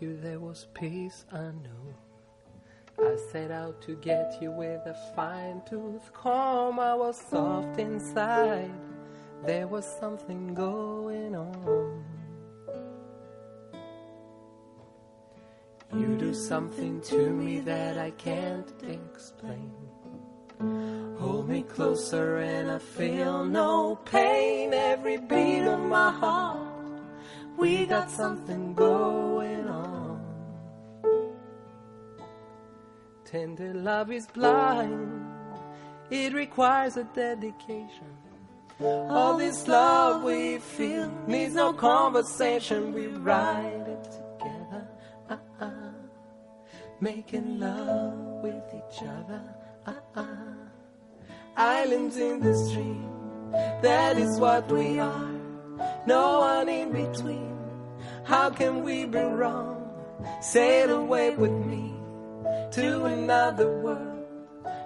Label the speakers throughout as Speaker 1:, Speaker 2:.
Speaker 1: you, there was peace I knew. I set out to get you with a fine tooth comb. I was soft inside, there was something going on. You do something to me that I can't explain. Hold me closer and I feel no pain. Every beat of my heart we got something going on. Tender love is blind, it requires a dedication. All this love we feel needs no conversation. We ride it together, uh-uh. making love with each other. Uh-uh. Islands in the stream, that is what we are no one in between. How can we be wrong? Sail away with me to another world,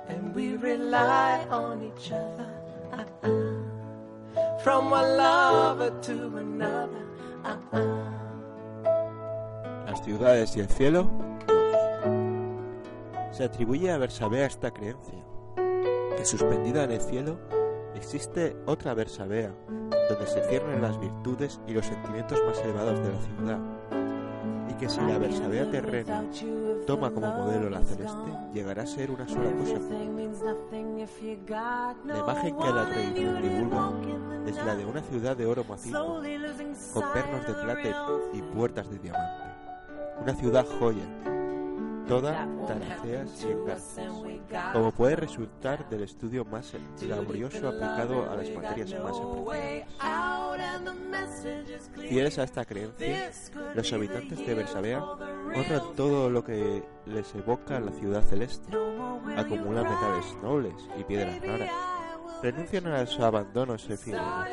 Speaker 1: and we rely on each other. Uh-uh. From one lover to another. Uh-uh.
Speaker 2: Las ciudades y el cielo. Se atribuye a Bersabea esta creencia, que suspendida en el cielo existe otra Bersabea, donde se ciernen las virtudes y los sentimientos más elevados de la ciudad, y que si la Bersabea terrena toma como modelo la celeste, llegará a ser una sola cosa. La imagen que la tradición divulga es la de una ciudad de oro macizo, con pernos de plata y puertas de diamante. Una ciudad joya, toda taraceas y engarces, como puede resultar del estudio más laborioso aplicado a las materias más apreciadas. Fieles a esta creencia, los habitantes de Bersabea honran todo lo que les evoca la ciudad celeste, acumulan metales nobles y piedras raras, renuncian a los abandonos efímeros,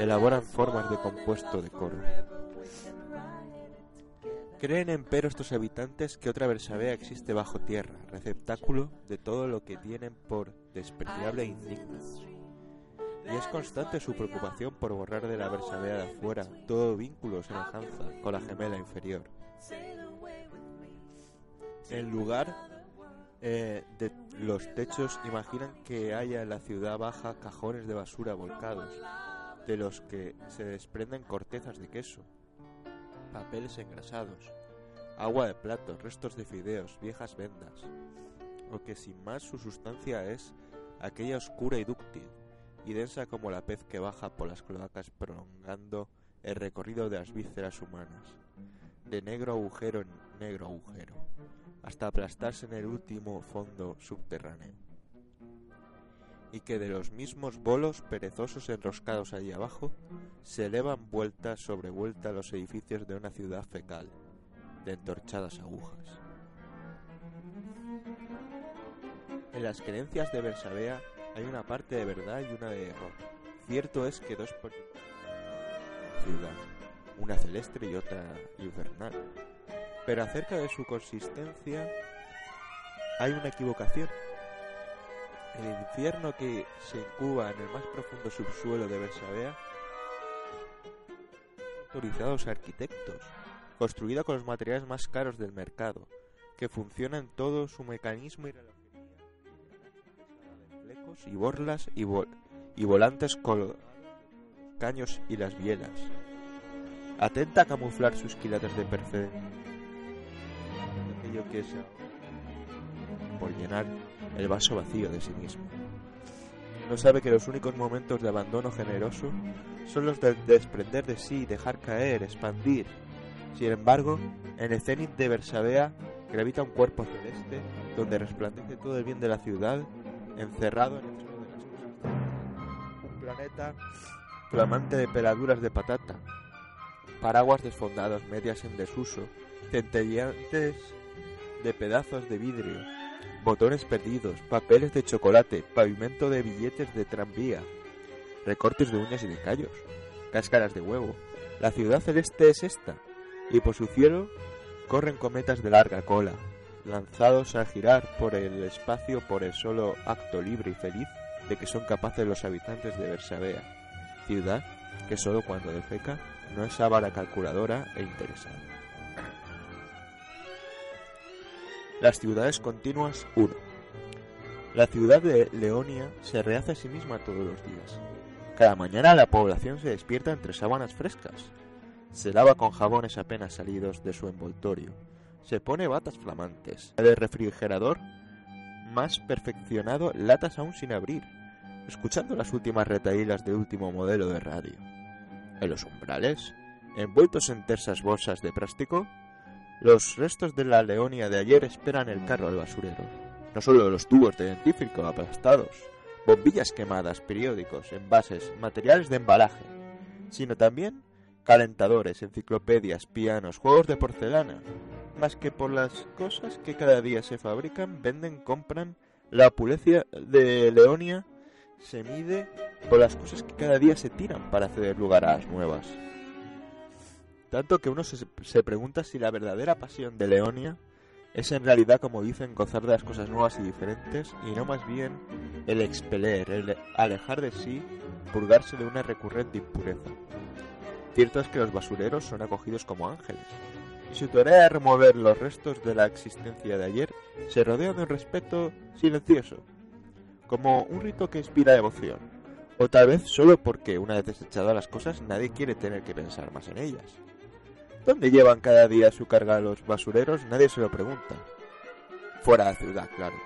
Speaker 2: elaboran formas de compuesto de coro. Creen empero estos habitantes que otra Bersabea existe bajo tierra, receptáculo de todo lo que tienen por despreciable e indigno. Y es constante su preocupación por borrar de la Bersabea de afuera todo vínculo o semejanza con la gemela inferior. En lugar eh, de los techos imaginan que haya en la ciudad baja cajones de basura volcados, de los que se desprenden cortezas de queso, papeles engrasados, agua de plato, restos de fideos, viejas vendas, o que sin más su sustancia es aquella oscura y dúctil, y densa como la pez que baja por las cloacas prolongando el recorrido de las vísceras humanas, de negro agujero en negro agujero, hasta aplastarse en el último fondo subterráneo y que de los mismos bolos perezosos enroscados allí abajo se elevan vuelta sobre vuelta los edificios de una ciudad fecal, de entorchadas agujas. En las creencias de Bersabea hay una parte de verdad y una de error. Cierto es que dos ciudad, una celeste y otra infernal. Pero acerca de su consistencia hay una equivocación. El infierno que se incuba en el más profundo subsuelo de Bersabea autorizados arquitectos, construida con los materiales más caros del mercado, que funciona en todo su mecanismo y relojería, flecos y borlas y, vol y volantes los caños y las bielas. Atenta a camuflar sus quilates de perfección. Aquello que es por llenar el vaso vacío de sí mismo. No sabe que los únicos momentos de abandono generoso son los de desprender de sí, dejar caer, expandir. Sin embargo, en el cenit de Bersabea gravita un cuerpo celeste donde resplandece todo el bien de la ciudad, encerrado en el suelo de las cosas planeta flamante de peladuras de patata, paraguas desfondados, medias en desuso, centelleantes de pedazos de vidrio, botones perdidos, papeles de chocolate, pavimento de billetes de tranvía, recortes de uñas y de callos, cáscaras de huevo. La ciudad celeste es esta, y por su cielo corren cometas de larga cola, lanzados a girar por el espacio por el solo acto libre y feliz de que son capaces los habitantes de Bersabea, ciudad que solo cuando defeca no es la calculadora e interesada. Las ciudades continuas 1. La ciudad de Leonia se rehace a sí misma todos los días. Cada mañana la población se despierta entre sábanas frescas. Se lava con jabones apenas salidos de su envoltorio. Se pone batas flamantes. El refrigerador más perfeccionado latas aún sin abrir, escuchando las últimas retaílas de último modelo de radio. En los umbrales, envueltos en tersas bolsas de plástico, los restos de la leonia de ayer esperan el carro al basurero. No solo los tubos de dentífrico aplastados, bombillas quemadas, periódicos, envases, materiales de embalaje, sino también calentadores, enciclopedias, pianos, juegos de porcelana, más que por las cosas que cada día se fabrican, venden, compran, la opulencia de Leonia se mide por las cosas que cada día se tiran para ceder lugar a las nuevas. Tanto que uno se, pregunta si la verdadera pasión de Leonia es en realidad, como dicen, gozar de las cosas nuevas y diferentes, y no más bien el expeler, el alejar de sí, purgarse de una recurrente impureza. Cierto es que los basureros son acogidos como ángeles, y su tarea de remover los restos de la existencia de ayer se rodea de un respeto silencioso, como un rito que inspira devoción, o tal vez solo porque una vez desechadas las cosas nadie quiere tener que pensar más en ellas. ¿Dónde llevan cada día su carga los basureros? Nadie se lo pregunta. Fuera de la ciudad, claro.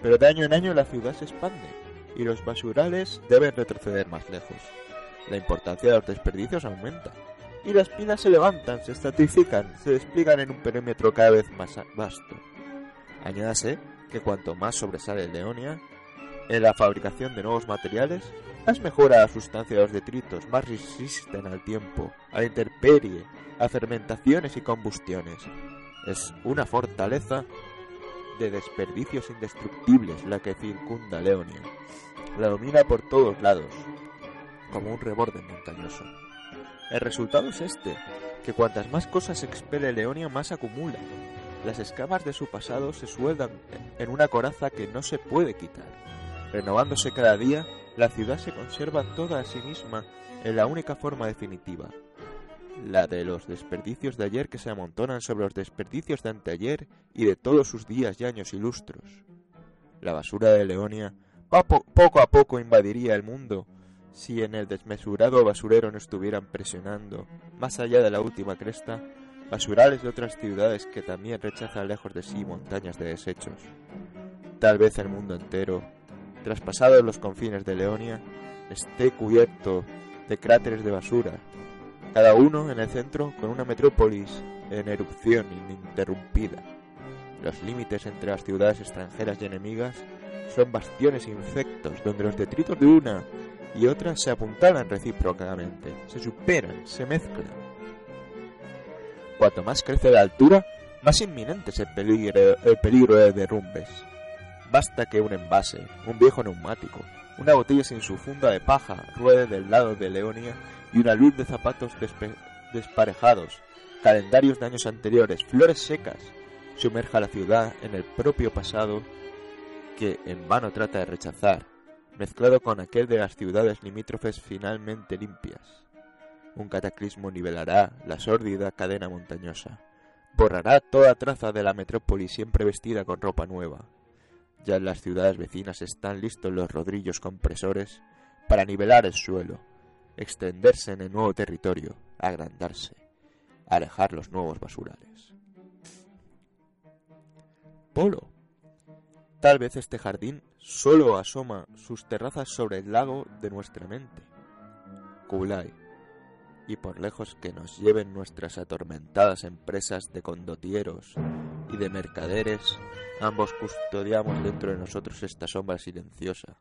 Speaker 2: Pero de año en año la ciudad se expande y los basurales deben retroceder más lejos. La importancia de los desperdicios aumenta y las pilas se levantan, se estratifican, se despliegan en un perímetro cada vez más vasto. Añádase que cuanto más sobresale Leonia en la fabricación de nuevos materiales, más mejora la sustancia de los detritos, más resisten al tiempo, a la intemperie, a fermentaciones y combustiones. Es una fortaleza de desperdicios indestructibles la que circunda Leonia. La domina por todos lados, como un reborde montañoso. El resultado es este, que cuantas más cosas expele Leonia, más acumula. Las escamas de su pasado se sueldan en una coraza que no se puede quitar. Renovándose cada día, la ciudad se conserva toda a sí misma en la única forma definitiva, la de los desperdicios de ayer que se amontonan sobre los desperdicios de anteayer y de todos sus días y años ilustros. La basura de Leonia poco a poco invadiría el mundo si en el desmesurado basurero no estuvieran presionando, más allá de la última cresta, basurales de otras ciudades que también rechazan lejos de sí montañas de desechos. Tal vez el mundo entero, traspasados los confines de Leonia, esté cubierto de cráteres de basura cada uno en el centro con una metrópolis en erupción ininterrumpida. Los límites entre las ciudades extranjeras y enemigas son bastiones infectos donde los detritos de una y otra se apuntalan recíprocamente, se superan, se mezclan. Cuanto más crece la altura, más inminente es el peligro, el peligro de derrumbes. Basta que un envase, un viejo neumático, una botella sin su funda de paja ruede del lado de Leonia y una luz de zapatos desparejados, calendarios de años anteriores, flores secas, sumerja la ciudad en el propio pasado que en vano trata de rechazar, mezclado con aquel de las ciudades limítrofes finalmente limpias. Un cataclismo nivelará la sórdida cadena montañosa, borrará toda traza de la metrópoli siempre vestida con ropa nueva. Ya en las ciudades vecinas están listos los rodrillos compresores para nivelar el suelo, extenderse en el nuevo territorio, agrandarse, alejar los nuevos basurales. Polo. Tal vez este jardín solo asoma sus terrazas sobre el lago de nuestra mente. Kulai. Y por lejos que nos lleven nuestras atormentadas empresas de condotieros y de mercaderes, ambos custodiamos dentro de nosotros esta sombra silenciosa,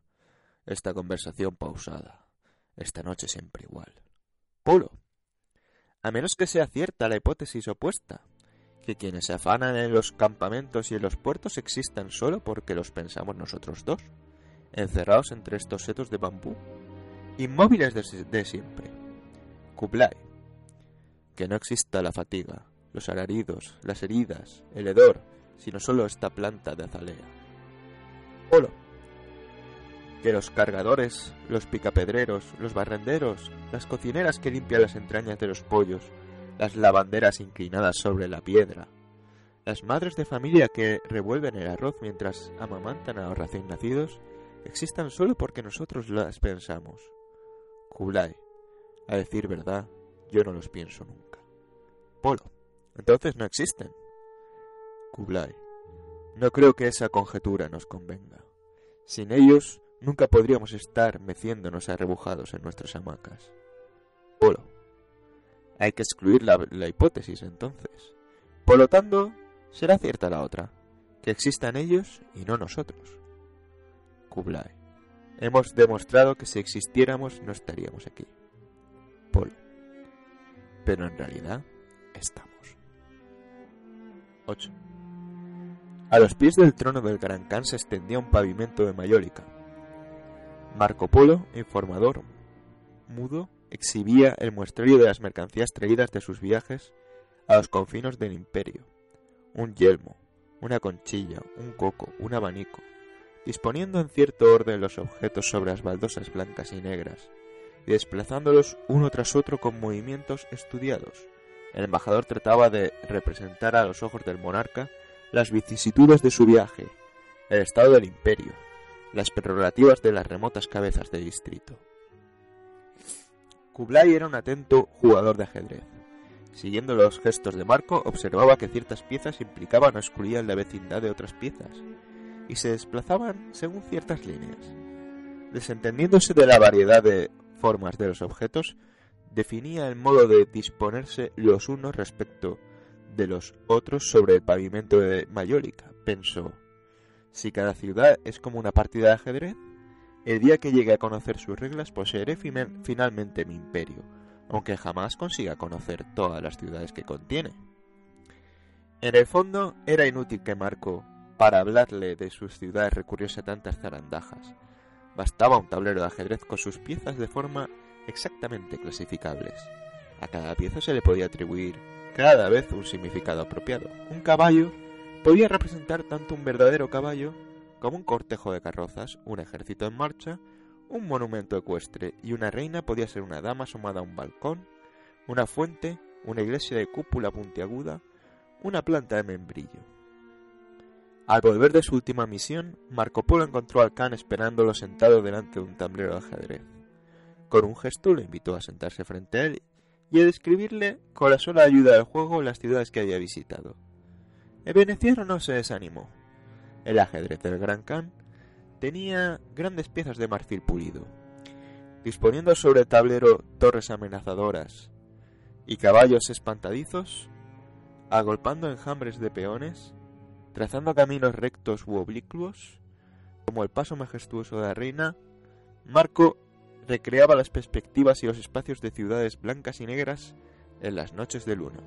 Speaker 2: esta conversación pausada Esta noche siempre igual. Polo. A menos que sea cierta la hipótesis opuesta, que quienes se afanan en los campamentos y en los puertos existan solo porque los pensamos nosotros dos, encerrados entre estos setos de bambú, inmóviles de, de siempre. Kublai. Que no exista la fatiga, los alaridos, las heridas, el hedor, sino solo esta planta de azalea. Polo. Que los cargadores, los picapedreros, los barrenderos, las cocineras que limpian las entrañas de los pollos, las lavanderas inclinadas sobre la piedra, las madres de familia que revuelven el arroz mientras amamantan a los recién nacidos, existan solo porque nosotros las pensamos. Kublai. A decir verdad, yo no los pienso nunca. Polo. Entonces no existen. Kublai. No creo que esa conjetura nos convenga. Sin ellos nunca podríamos estar meciéndonos arrebujados en nuestras hamacas. Polo. Hay que excluir la, hipótesis entonces. Por lo tanto, será cierta la otra, que existan ellos y no nosotros. Kublai. Hemos demostrado que si existiéramos no estaríamos aquí. Polo. Pero en realidad estamos. 8. A los pies del trono del Gran Khan se extendía un pavimento de mayólica. Marco Polo, informador mudo, exhibía el muestrario de las mercancías traídas de sus viajes a los confines del imperio. Un yelmo, una conchilla, un coco, un abanico, disponiendo en cierto orden los objetos sobre las baldosas blancas y negras, desplazándolos uno tras otro con movimientos estudiados. El embajador trataba de representar a los ojos del monarca las vicisitudes de su viaje, el estado del imperio, las prerrogativas de las remotas cabezas de distrito. Kublai era un atento jugador de ajedrez. Siguiendo los gestos de Marco, observaba que ciertas piezas implicaban o excluían la vecindad de otras piezas, y se desplazaban según ciertas líneas. Desentendiéndose de la variedad de formas de los objetos, definía el modo de disponerse los unos respecto de los otros sobre el pavimento de Mayólica. Pensó, si cada ciudad es como una partida de ajedrez, el día que llegue a conocer sus reglas poseeré finalmente mi imperio, aunque jamás consiga conocer todas las ciudades que contiene. En el fondo, era inútil que Marco, para hablarle de sus ciudades, recurriese a tantas zarandajas. Bastaba un tablero de ajedrez con sus piezas de forma exactamente clasificables. A cada pieza se le podía atribuir cada vez un significado apropiado. Un caballo podía representar tanto un verdadero caballo como un cortejo de carrozas, un ejército en marcha, un monumento ecuestre y una reina podía ser una dama asomada a un balcón, una fuente, una iglesia de cúpula puntiaguda, una planta de membrillo. Al volver de su última misión, Marco Polo encontró al Khan esperándolo sentado delante de un tablero de ajedrez. Con un gesto lo invitó a sentarse frente a él y a describirle con la sola ayuda del juego las ciudades que había visitado. El veneciano no se desanimó. El ajedrez del Gran Khan tenía grandes piezas de marfil pulido, disponiendo sobre el tablero torres amenazadoras y caballos espantadizos, agolpando enjambres de peones, trazando caminos rectos u oblicuos, como el paso majestuoso de la reina, Marco recreaba las perspectivas y los espacios de ciudades blancas y negras en las noches de luna.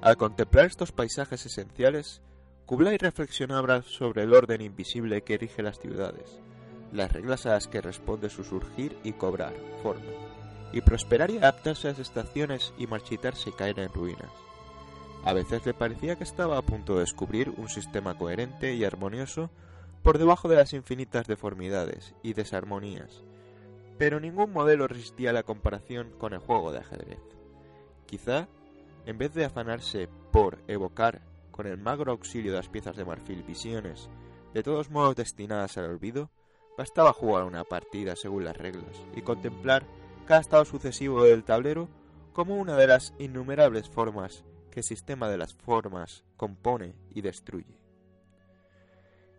Speaker 2: Al contemplar estos paisajes esenciales, Kublai reflexionaba sobre el orden invisible que erige las ciudades, las reglas a las que responde su surgir y cobrar forma, y prosperar y adaptarse a las estaciones y marchitarse y caer en ruinas. A veces le parecía que estaba a punto de descubrir un sistema coherente y armonioso por debajo de las infinitas deformidades y desarmonías pero ningún modelo resistía la comparación con el juego de ajedrez. Quizá, en vez de afanarse por evocar con el magro auxilio de las piezas de marfil visiones, de todos modos destinadas al olvido, bastaba jugar una partida según las reglas y contemplar cada estado sucesivo del tablero como una de las innumerables formas que el sistema de las formas compone y destruye.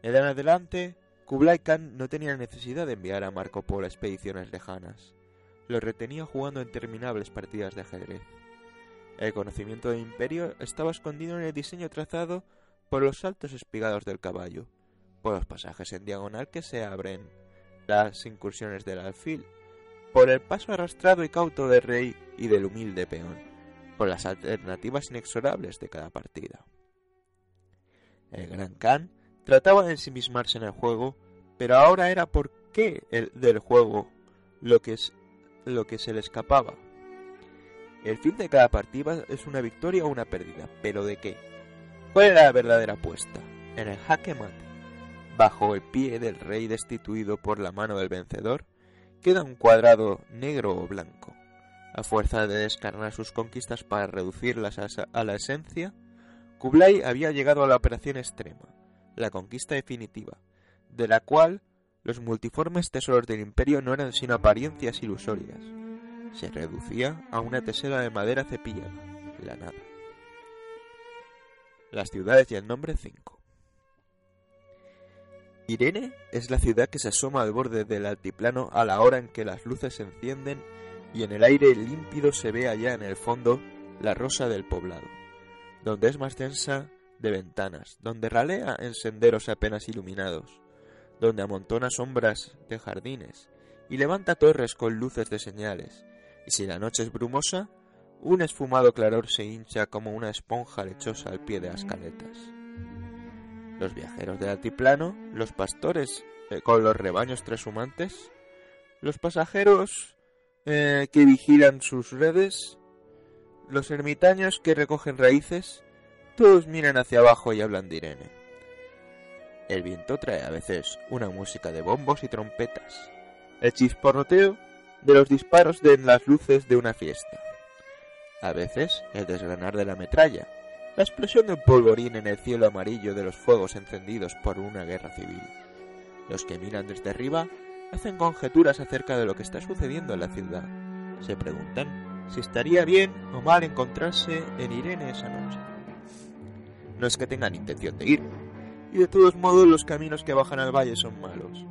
Speaker 2: En adelante, Kublai Khan no tenía necesidad de enviar a Marco Polo a expediciones lejanas. Lo retenía jugando interminables partidas de ajedrez. El conocimiento del imperio estaba escondido en el diseño trazado por los saltos espigados del caballo, por los pasajes en diagonal que se abren, las incursiones del alfil, por el paso arrastrado y cauto del rey y del humilde peón, por las alternativas inexorables de cada partida. El gran Khan trataba de ensimismarse en el juego, pero ahora era por qué el del juego lo que, es, lo que se le escapaba. El fin de cada partida es una victoria o una pérdida, pero ¿de qué? ¿Cuál era la verdadera apuesta? En el jaque mate, bajo el pie del rey destituido por la mano del vencedor, queda un cuadrado negro o blanco. A fuerza de descarnar sus conquistas para reducirlas a, la esencia, Kublai había llegado a la operación extrema, la conquista definitiva, de la cual los multiformes tesoros del imperio no eran sino apariencias ilusorias. Se reducía a una tesera de madera cepillada, la nada. Las ciudades y el nombre 5. Irene es la ciudad que se asoma al borde del altiplano a la hora en que las luces se encienden y en el aire límpido se ve allá en el fondo la rosa del poblado, donde es más densa de ventanas, donde ralea en senderos apenas iluminados, donde amontona sombras de jardines y levanta torres con luces de señales, y si la noche es brumosa, un esfumado claror se hincha como una esponja lechosa al pie de las caletas. Los viajeros del altiplano, los pastores eh, con los rebaños trashumantes, los pasajeros eh, que vigilan sus redes, los ermitaños que recogen raíces, todos miran hacia abajo y hablan de Irene. El viento trae a veces una música de bombos y trompetas, el chisporroteo de los disparos de las luces de una fiesta. A veces el desgranar de la metralla, la explosión de un polvorín en el cielo amarillo de los fuegos encendidos por una guerra civil. Los que miran desde arriba hacen conjeturas acerca de lo que está sucediendo en la ciudad. Se preguntan si estaría bien o mal encontrarse en Irene esa noche. No es que tengan intención de ir, y de todos modos los caminos que bajan al valle son malos,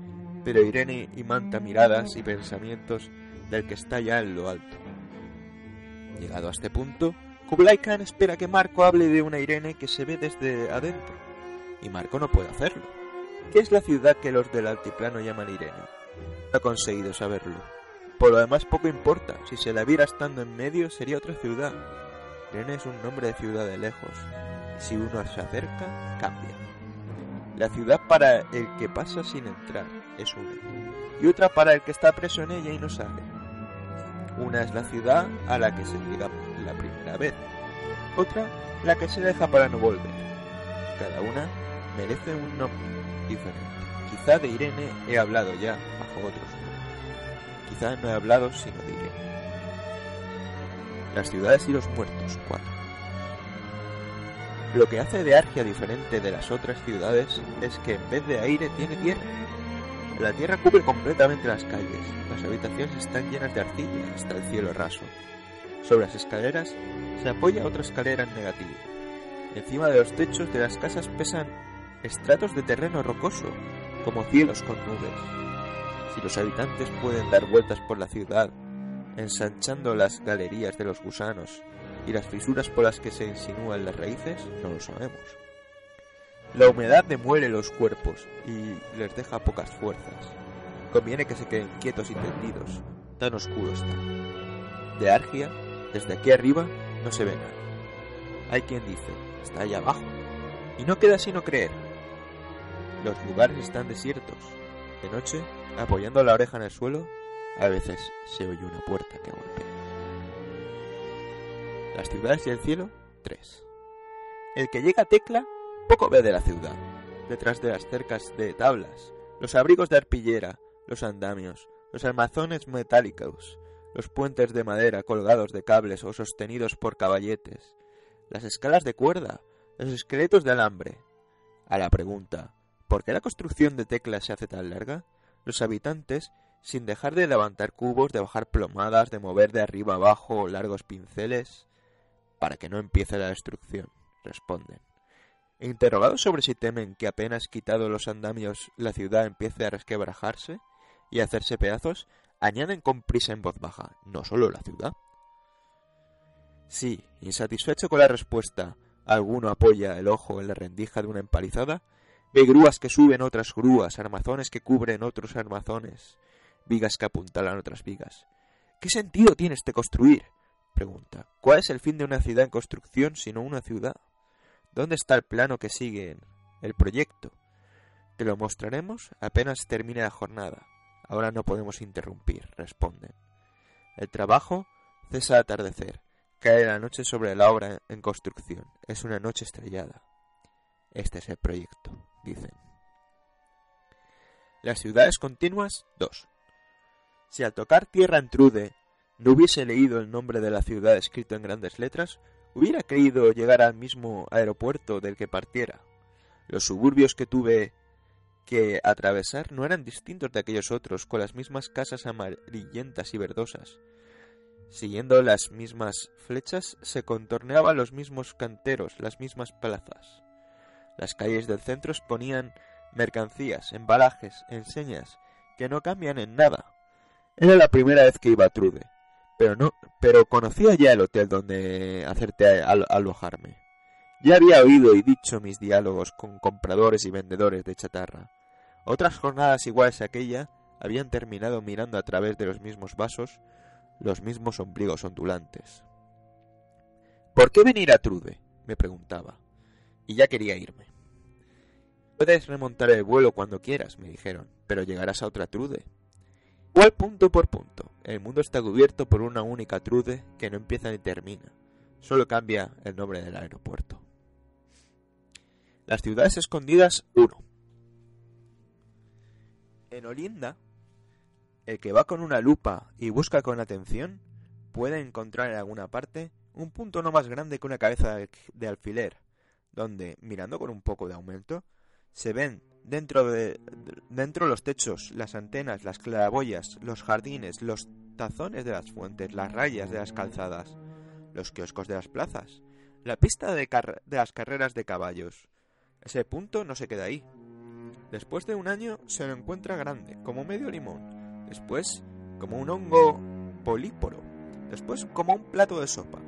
Speaker 2: pero Irene imanta miradas y pensamientos del que está ya en lo alto. Llegado a este punto, Kublai Khan espera que Marco hable de una Irene que se ve desde adentro, y Marco no puede hacerlo. ¿Qué es la ciudad que los del altiplano llaman Irene? Ha conseguido saberlo. Por lo demás poco importa, si se la viera estando en medio sería otra ciudad. Irene es un nombre de ciudad de lejos, si uno se acerca, cambia. La ciudad para el que pasa sin entrar es una, y otra para el que está preso en ella y no sale. Una es la ciudad a la que se llega la primera vez, otra la que se deja para no volver. Cada una merece un nombre diferente. Quizá de Irene he hablado ya otros. Quizá no he hablado sino Irene. Las ciudades y los muertos 4. Lo que hace de Argia diferente de las otras ciudades es que en vez de aire tiene tierra. La tierra cubre completamente las calles, las habitaciones están llenas de arcilla hasta el cielo raso. Sobre las escaleras se apoya otra escalera en negativo. Encima de los techos de las casas pesan estratos de terreno rocoso, como cielos con nubes. Si los habitantes pueden dar vueltas por la ciudad, ensanchando las galerías de los gusanos y las fisuras por las que se insinúan las raíces, no lo sabemos. La humedad demuele los cuerpos y les deja pocas fuerzas. Conviene que se queden quietos y tendidos, tan oscuro está. De Argia, desde aquí arriba, no se ve nada. Hay quien dice, está allá abajo. Y no queda sino creer. Los lugares están desiertos. De noche, apoyando la oreja en el suelo, a veces se oye una puerta que golpea. Las ciudades y el cielo, 3. El que llega a Tecla poco ve de la ciudad. Detrás de las cercas de tablas, los abrigos de arpillera, los andamios, los armazones metálicos, los puentes de madera colgados de cables o sostenidos por caballetes, las escalas de cuerda, los esqueletos de alambre. A la pregunta, ¿por qué la construcción de Tecla se hace tan larga? Los habitantes, sin dejar de levantar cubos, de bajar plomadas, de mover de arriba abajo largos pinceles, para que no empiece la destrucción, responden. Interrogados sobre si temen que apenas quitado los andamios la ciudad empiece a resquebrajarse y a hacerse pedazos, añaden con prisa en voz baja, no solo la ciudad. Si, insatisfecho con la respuesta, alguno apoya el ojo en la rendija de una empalizada, ve grúas que suben otras grúas, armazones que cubren otros armazones, vigas que apuntalan otras vigas. ¿Qué sentido tiene este construir? pregunta. ¿Cuál es el fin de una ciudad en construcción sino una ciudad? ¿Dónde está el plano que sigue el proyecto? Te lo mostraremos apenas termine la jornada. Ahora no podemos interrumpir, responden. El trabajo cesa al atardecer. Cae la noche sobre la obra en construcción. Es una noche estrellada. Este es el proyecto, dicen. Las ciudades continuas 2. Si al tocar tierra en Trude no hubiese leído el nombre de la ciudad escrito en grandes letras, hubiera creído llegar al mismo aeropuerto del que partiera. Los suburbios que tuve que atravesar no eran distintos de aquellos otros, con las mismas casas amarillentas y verdosas. Siguiendo las mismas flechas se contorneaban los mismos canteros, las mismas plazas. Las calles del centro exponían mercancías, embalajes, enseñas, que no cambian en nada. Era la primera vez que iba a Trude, pero no, pero conocía ya el hotel donde hacerte alojarme. Ya había oído y dicho mis diálogos con compradores y vendedores de chatarra. Otras jornadas iguales a aquella habían terminado mirando a través de los mismos vasos los mismos ombligos ondulantes. ¿Por qué venir a Trude? me preguntaba, y ya quería irme. Puedes remontar el vuelo cuando quieras, me dijeron, pero llegarás a otra Trude. Igual punto por punto. El mundo está cubierto por una única Trude que no empieza ni termina. Solo cambia el nombre del aeropuerto. Las ciudades escondidas 1. En Olinda, el que va con una lupa y busca con atención puede encontrar en alguna parte un punto no más grande que una cabeza de alfiler, donde, mirando con un poco de aumento, se ven dentro de dentro los techos, las antenas, las claraboyas, los jardines, los tazones de las fuentes, las rayas de las calzadas, los kioscos de las plazas, la pista de, de las carreras de caballos, ese punto no se queda ahí. Después de un año se lo encuentra grande, como medio limón. Después, como un hongo políporo. Después, como un plato de sopa.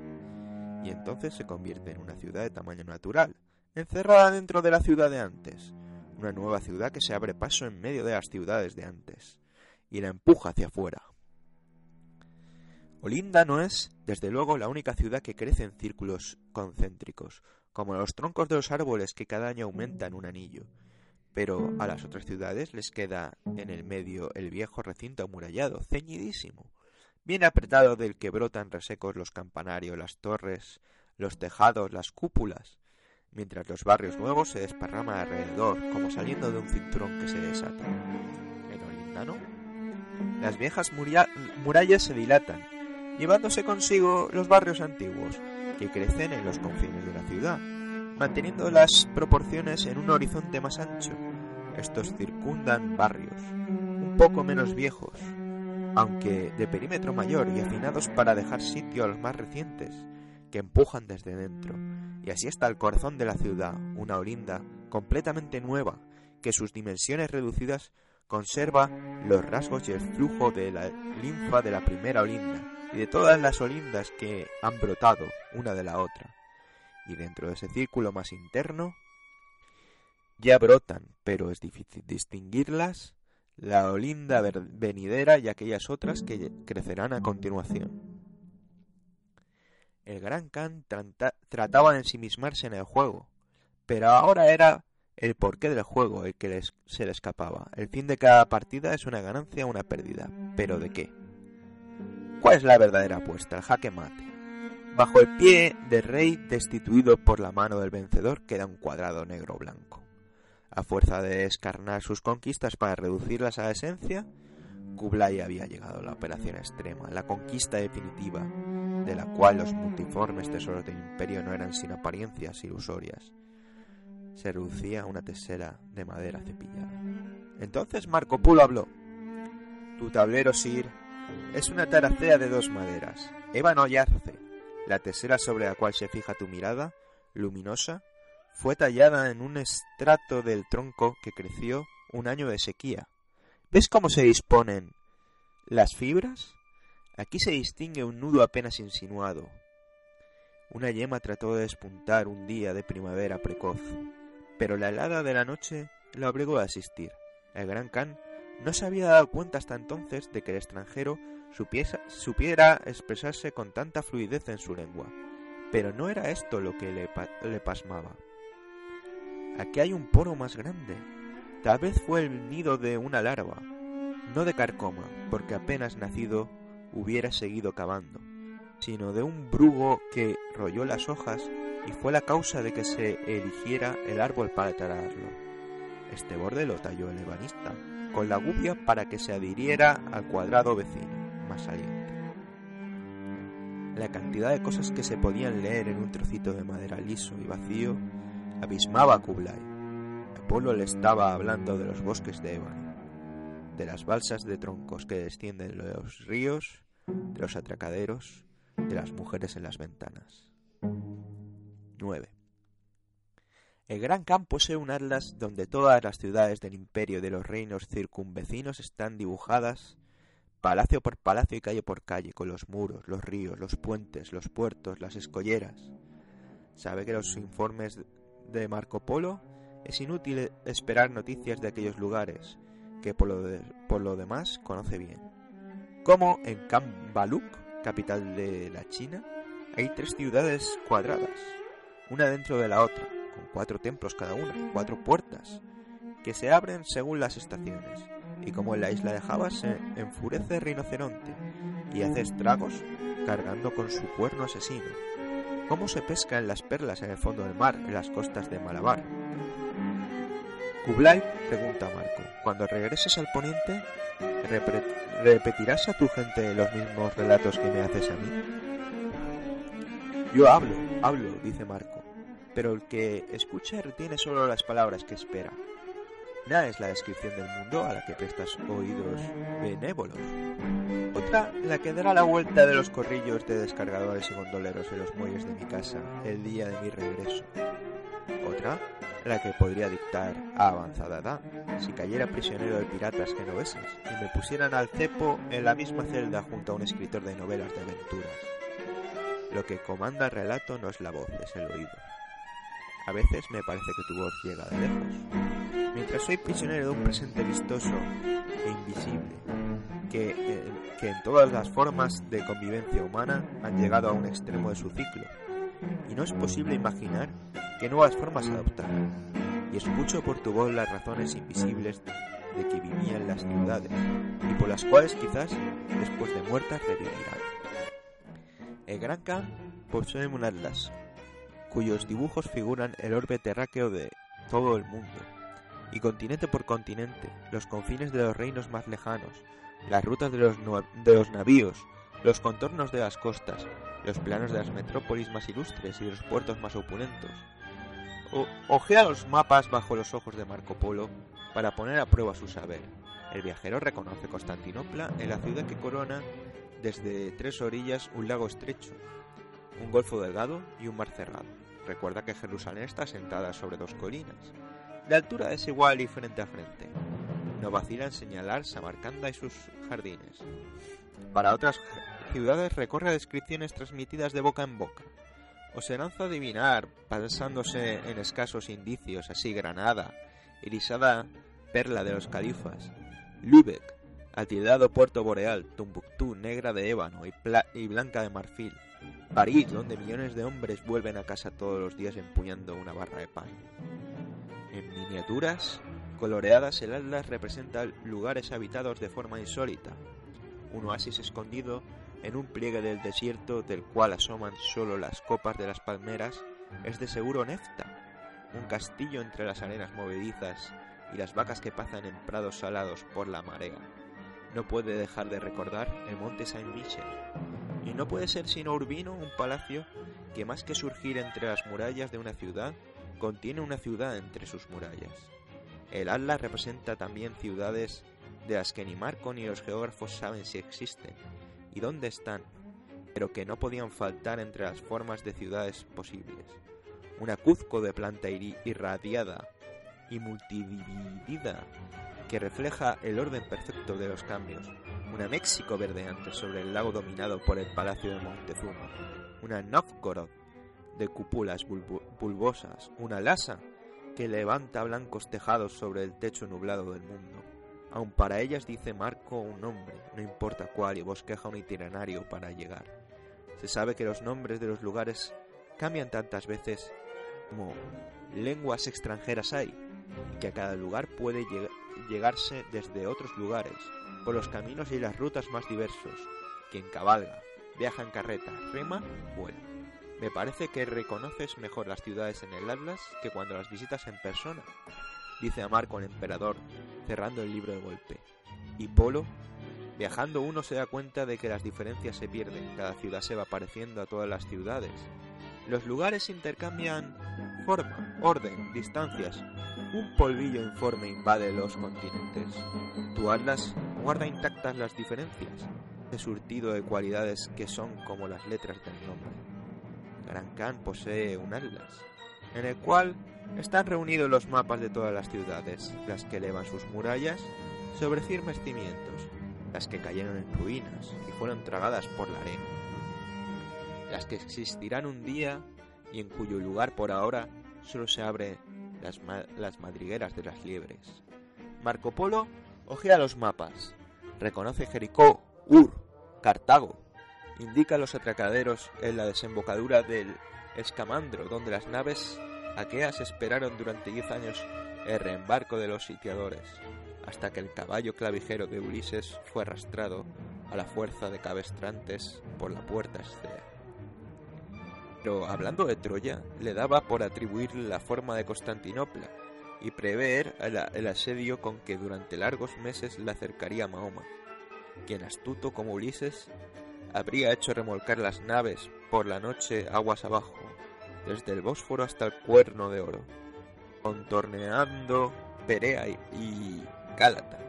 Speaker 2: Y entonces se convierte en una ciudad de tamaño natural, encerrada dentro de la ciudad de antes. Una nueva ciudad que se abre paso en medio de las ciudades de antes. Y la empuja hacia afuera. Olinda no es, desde luego, la única ciudad que crece en círculos concéntricos, como los troncos de los árboles que cada año aumentan un anillo. Pero a las otras ciudades les queda en el medio el viejo recinto amurallado, ceñidísimo, bien apretado del que brotan resecos los campanarios, las torres, los tejados, las cúpulas, mientras los barrios nuevos se desparraman alrededor, como saliendo de un cinturón que se desata. En Olindano, las viejas murallas se dilatan, llevándose consigo los barrios antiguos, que crecen en los confines de la ciudad, manteniendo las proporciones en un horizonte más ancho. Estos circundan barrios, un poco menos viejos, aunque de perímetro mayor y afinados para dejar sitio a los más recientes, que empujan desde dentro. Y así está el corazón de la ciudad, una olinda completamente nueva, que sus dimensiones reducidas conserva los rasgos y el flujo de la linfa de la primera olinda y de todas las olindas que han brotado una de la otra. Y dentro de ese círculo más interno ya brotan, pero es difícil distinguirlas, la olinda venidera y aquellas otras que crecerán a continuación. El gran Khan trataba de ensimismarse en el juego, pero ahora era el porqué del juego el que se le escapaba. El fin de cada partida es una ganancia o una pérdida, pero ¿de qué? ¿Cuál es la verdadera apuesta? El jaque mate. Bajo el pie del rey destituido por la mano del vencedor queda un cuadrado negro blanco. A fuerza de escarnar sus conquistas para reducirlas a la esencia, Kublai había llegado a la operación extrema, la conquista definitiva, de la cual los multiformes tesoros del imperio no eran sino apariencias ilusorias. Se reducía a una tesera de madera cepillada. Entonces Marco Polo habló. Tu tablero, Sir, es una taracea de dos maderas, ébano y arce. La tesera sobre la cual se fija tu mirada, luminosa, fue tallada en un estrato del tronco que creció un año de sequía. ¿Ves cómo se disponen las fibras? Aquí se distingue un nudo apenas insinuado. Una yema trató de despuntar un día de primavera precoz, pero la helada de la noche lo obligó a asistir. El gran Khan No se había dado cuenta hasta entonces de que el extranjero supiera expresarse con tanta fluidez en su lengua. Pero no era esto lo que le pasmaba. Aquí hay un poro más grande. Tal vez fue el nido de una larva, no de carcoma, porque apenas nacido hubiera seguido cavando, sino de un brugo que rolló las hojas y fue la causa de que se erigiera el árbol para talarlo. Este borde lo talló el ebanista, con la gubia para que se adhiriera al cuadrado vecino, más saliente. La cantidad de cosas que se podían leer en un trocito de madera liso y vacío abismaba a Kublai. Apolo le estaba hablando de los bosques de ébano, de las balsas de troncos que descienden de los ríos, de los atracaderos, de las mujeres en las ventanas. 9. El Gran Khan posee un atlas donde todas las ciudades del imperio y de los reinos circunvecinos están dibujadas palacio por palacio y calle por calle, con los muros, los ríos, los puentes, los puertos, las escolleras. Sabe que los informes de Marco Polo es inútil esperar noticias de aquellos lugares, que por lo, por lo demás conoce bien. Como en Kambaluk, capital de la China, hay tres ciudades cuadradas, una dentro de la otra, con cuatro templos cada una, cuatro puertas, que se abren según las estaciones. Y como en la isla de Java se enfurece rinoceronte y hace estragos cargando con su cuerno asesino. ¿Cómo se pesca en las perlas en el fondo del mar, en las costas de Malabar? Kublai pregunta a Marco, cuando regreses al poniente, ¿repetirás a tu gente los mismos relatos que me haces a mí? Yo hablo, hablo, dice Marco, pero el que escucha retiene solo las palabras que espera. Nada es la descripción del mundo a la que prestas oídos benévolos. Otra, la que dará la vuelta de los corrillos de descargadores y gondoleros en los muelles de mi casa el día de mi regreso. Otra, la que podría dictar a avanzada edad, si cayera prisionero de piratas genoveses y me pusieran al cepo en la misma celda junto a un escritor de novelas de aventuras. Lo que comanda el relato no es la voz, es el oído. A veces me parece que tu voz llega de lejos. Mientras soy prisionero de un presente vistoso e invisible, que, eh, que en todas las formas de convivencia humana han llegado a un extremo de su ciclo, y no es posible imaginar qué nuevas formas adoptar. Y escucho por tu voz las razones invisibles de que vivían las ciudades, y por las cuales quizás, después de muertas, revivirán. El Gran Khan posee un atlas, cuyos dibujos figuran el orbe terráqueo de todo el mundo, y continente por continente, los confines de los reinos más lejanos, las rutas de los, de los navíos, los contornos de las costas, los planos de las metrópolis más ilustres y los puertos más opulentos. Ojea los mapas bajo los ojos de Marco Polo para poner a prueba su saber. El viajero reconoce Constantinopla en la ciudad que corona desde tres orillas un lago estrecho, un golfo delgado y un mar cerrado. Recuerda que Jerusalén está sentada sobre dos colinas, de altura desigual y frente a frente. No vacila en señalar Samarcanda y sus jardines. Para otras ciudades recorre descripciones transmitidas de boca en boca. O se lanza a adivinar, basándose en escasos indicios, así Granada, irisada perla de los califas, Lübeck, atildado puerto boreal, Tumbuctú, negra de ébano y, y blanca de marfil, París, donde millones de hombres vuelven a casa todos los días empuñando una barra de pan. En miniaturas coloreadas, el atlas representa lugares habitados de forma insólita, un oasis escondido en un pliegue del desierto del cual asoman solo las copas de las palmeras, es de seguro Nefta, un castillo entre las arenas movedizas y las vacas que pasan en prados salados por la marea. No puede dejar de recordar el monte Saint-Michel, y no puede ser sino Urbino un palacio que más que surgir entre las murallas de una ciudad, contiene una ciudad entre sus murallas. El Atlas representa también ciudades de las que ni Marco ni los geógrafos saben si existen y dónde están, pero que no podían faltar entre las formas de ciudades posibles. Una Cuzco de planta irradiada y multidividida que refleja el orden perfecto de los cambios. Una México verdeante sobre el lago dominado por el palacio de Montezuma. Una Novgorod de cúpulas bulbo- bulbosas. Una Lhasa que levanta blancos tejados sobre el techo nublado del mundo. Aun para ellas dice Marco un nombre, no importa cuál, y bosqueja un itinerario para llegar. Se sabe que los nombres de los lugares cambian tantas veces como lenguas extranjeras hay, y que a cada lugar puede lleg- llegarse desde otros lugares, por los caminos y las rutas más diversos. Quien cabalga, viaja en carreta, rema, vuela. Me parece que reconoces mejor las ciudades en el Atlas que cuando las visitas en persona, dice a Marco el emperador, cerrando el libro de golpe. Y Polo, viajando uno se da cuenta de que las diferencias se pierden, cada ciudad se va pareciendo a todas las ciudades. Los lugares intercambian forma, orden, distancias. Un polvillo informe invade los continentes. Tu Atlas guarda intactas las diferencias, de surtido de cualidades que son como las letras del nombre. Gran posee un Atlas, en el cual están reunidos los mapas de todas las ciudades, las que elevan sus murallas sobre firmes cimientos, las que cayeron en ruinas y fueron tragadas por la arena, las que existirán un día y en cuyo lugar por ahora solo se abren las, las madrigueras de las liebres. Marco Polo ojea los mapas, reconoce Jericó, Ur, Cartago, indica los atracaderos en la desembocadura del Escamandro, donde las naves aqueas esperaron durante diez años el reembarco de los sitiadores, hasta que el caballo clavijero de Ulises fue arrastrado a la fuerza de cabestrantes por la puerta Escea. Pero hablando de Troya, le daba por atribuirle la forma de Constantinopla y prever el, el asedio con que durante largos meses le acercaría Mahoma, quien astuto como Ulises habría hecho remolcar las naves por la noche aguas abajo, desde el Bósforo hasta el Cuerno de Oro, contorneando Perea y, Gálata.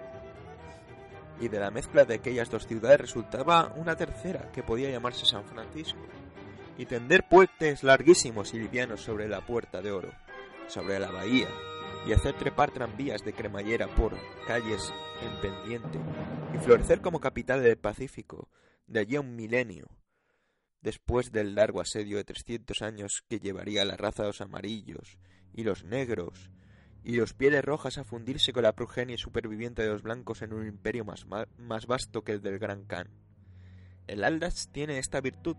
Speaker 2: Y de la mezcla de aquellas dos ciudades resultaba una tercera, que podía llamarse San Francisco, y tender puentes larguísimos y livianos sobre la Puerta de Oro, sobre la bahía, y hacer trepar tranvías de cremallera por calles en pendiente, y florecer como capital del Pacífico, de allí a un milenio, después del largo asedio de 300 años que llevaría la raza de los amarillos y los negros y los pieles rojas a fundirse con la progenie superviviente de los blancos en un imperio más, más vasto que el del Gran Khan. El Atlas tiene esta virtud.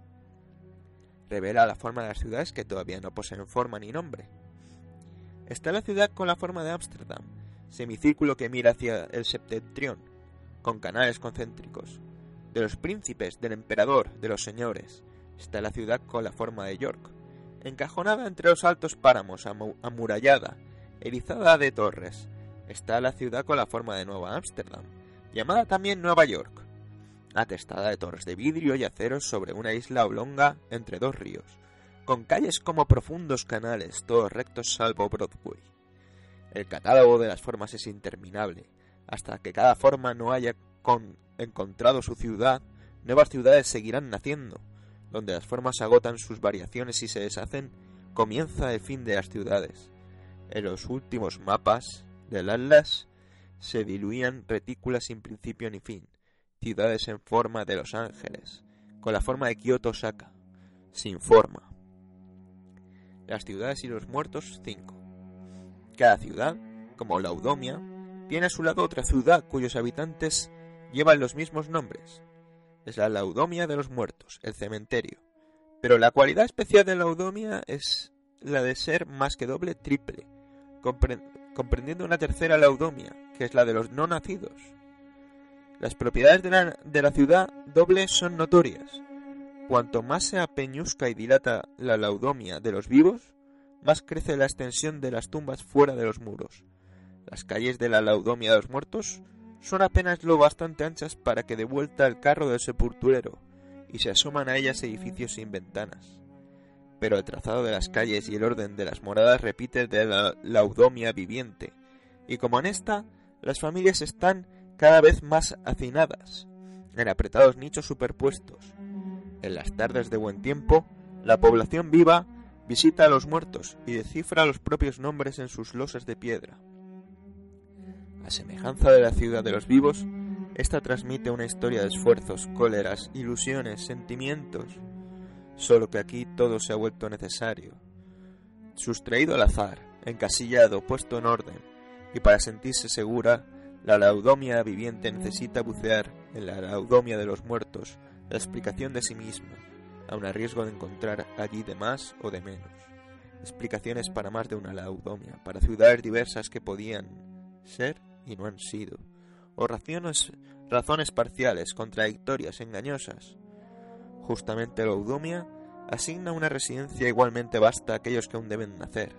Speaker 2: Revela la forma de las ciudades que todavía no poseen forma ni nombre. Está la ciudad con la forma de Ámsterdam, semicírculo que mira hacia el septentrión, con canales concéntricos. De los príncipes, del emperador, de los señores, está la ciudad con la forma de York, encajonada entre los altos páramos, amu- amurallada, erizada de torres. Está la ciudad con la forma de Nueva Ámsterdam, llamada también Nueva York, atestada de torres de vidrio y aceros sobre una isla oblonga entre dos ríos, con calles como profundos canales, todos rectos salvo Broadway. El catálogo de las formas es interminable, hasta que cada forma no haya con- encontrado su ciudad, nuevas ciudades seguirán naciendo. Donde las formas agotan sus variaciones y se deshacen, comienza el fin de las ciudades. En los últimos mapas del Atlas se diluían retículas sin principio ni fin, ciudades en forma de Los Ángeles, con la forma de Kioto Osaka, sin forma. Las ciudades y los muertos, cinco. Cada ciudad, como Laudomia, tiene a su lado otra ciudad cuyos habitantes llevan los mismos nombres. Es la Laudomia de los muertos, el cementerio. Pero la cualidad especial de Laudomia es la de ser más que doble triple, compre- comprendiendo una tercera Laudomia, que es la de los no nacidos. Las propiedades de la, de la ciudad doble son notorias. Cuanto más se apeñuzca y dilata la Laudomia de los vivos, más crece la extensión de las tumbas fuera de los muros. Las calles de la Laudomia de los muertos son apenas lo bastante anchas para que dé vuelta el carro del sepulturero y se asoman a ellas edificios sin ventanas. Pero el trazado de las calles y el orden de las moradas repite el de la Laudomia viviente, y como en esta, las familias están cada vez más hacinadas, en apretados nichos superpuestos. En las tardes de buen tiempo, la población viva visita a los muertos y descifra los propios nombres en sus losas de piedra. A semejanza de la ciudad de los vivos, esta transmite una historia de esfuerzos, cóleras, ilusiones, sentimientos, solo que aquí todo se ha vuelto necesario. Sustraído al azar, encasillado, puesto en orden, y para sentirse segura, La laudomia viviente necesita bucear en la laudomia de los muertos, la explicación de sí misma, aun a riesgo de encontrar allí de más o de menos. Explicaciones para más de una laudomia, para ciudades diversas que podían ser y no han sido, o razones, razones parciales, contradictorias, engañosas. Justamente la laudomia asigna una residencia igualmente vasta a aquellos que aún deben nacer.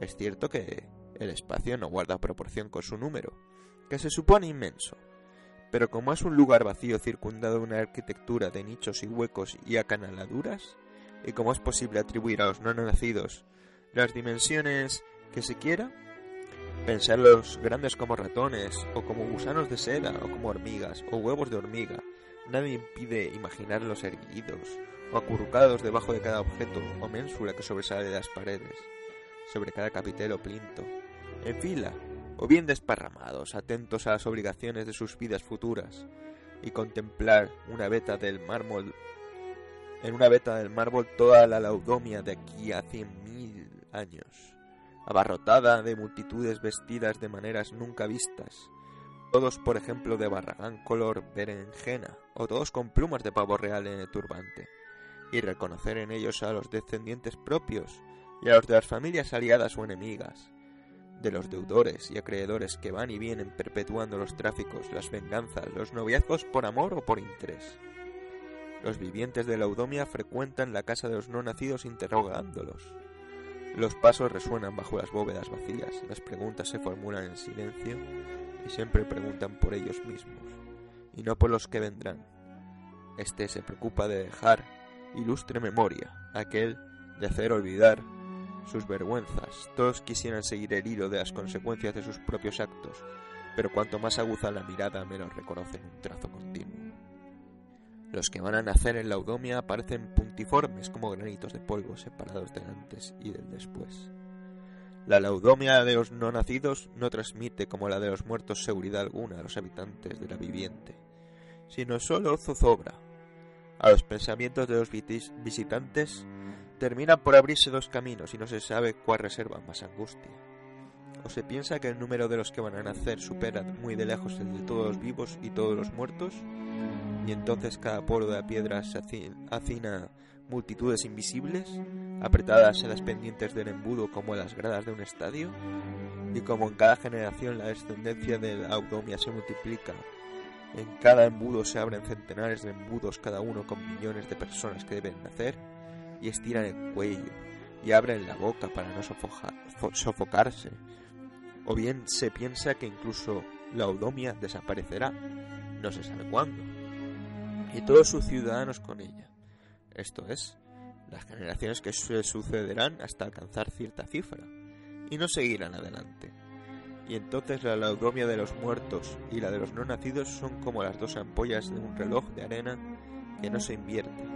Speaker 2: Es cierto que el espacio no guarda proporción con su número, que se supone inmenso, pero como es un lugar vacío circundado de una arquitectura de nichos y huecos y acanaladuras, y como es posible atribuir a los no nacidos las dimensiones que se quiera, pensarlos grandes como ratones, o como gusanos de seda, o como hormigas, o huevos de hormiga, nadie impide imaginarlos erguidos, o acurrucados debajo de cada objeto o ménsula que sobresale de las paredes, sobre cada capitel o plinto, en fila, o bien desparramados, atentos a las obligaciones de sus vidas futuras, y contemplar una veta del mármol en una veta del mármol toda la laudomia de aquí a cien mil años, abarrotada de multitudes vestidas de maneras nunca vistas, todos por ejemplo de barragán color berenjena, o todos con plumas de pavo real en el turbante, y reconocer en ellos a los descendientes propios y a los de las familias aliadas o enemigas, de los deudores y acreedores que van y vienen perpetuando los tráficos, las venganzas, los noviazgos por amor o por interés. Los vivientes de la Eudomia frecuentan la casa de los no nacidos interrogándolos. Los pasos resuenan bajo las bóvedas vacías, las preguntas se formulan en silencio y siempre preguntan por ellos mismos, y no por los que vendrán. Este se preocupa de dejar ilustre memoria, aquel de hacer olvidar sus vergüenzas. Todos quisieran seguir el hilo de las consecuencias de sus propios actos, pero cuanto más aguza la mirada menos reconocen un trazo continuo. Los que van a nacer en la audomia parecen puntiformes como granitos de polvo separados del antes y del después. La laudomia de los no nacidos no transmite como la de los muertos seguridad alguna a los habitantes de la viviente, sino solo zozobra. A los pensamientos de los visitantes terminan por abrirse dos caminos y no se sabe cuál reserva más angustia. O se piensa que el número de los que van a nacer supera muy de lejos el de todos los vivos y todos los muertos, y entonces cada polo de la piedra se hacina multitudes invisibles, apretadas en las pendientes del embudo como en las gradas de un estadio, y como en cada generación la descendencia de la audomia se multiplica, en cada embudo se abren centenares de embudos cada uno con millones de personas que deben nacer, y estiran el cuello, y abren la boca para no sofocarse, o bien se piensa que incluso la audomia desaparecerá, no se sabe cuándo y todos sus ciudadanos con ella. Esto es, las generaciones que se sucederán hasta alcanzar cierta cifra, y no seguirán adelante. Y entonces la laudomia de los muertos y la de los no nacidos son como las dos ampollas de un reloj de arena que no se invierte.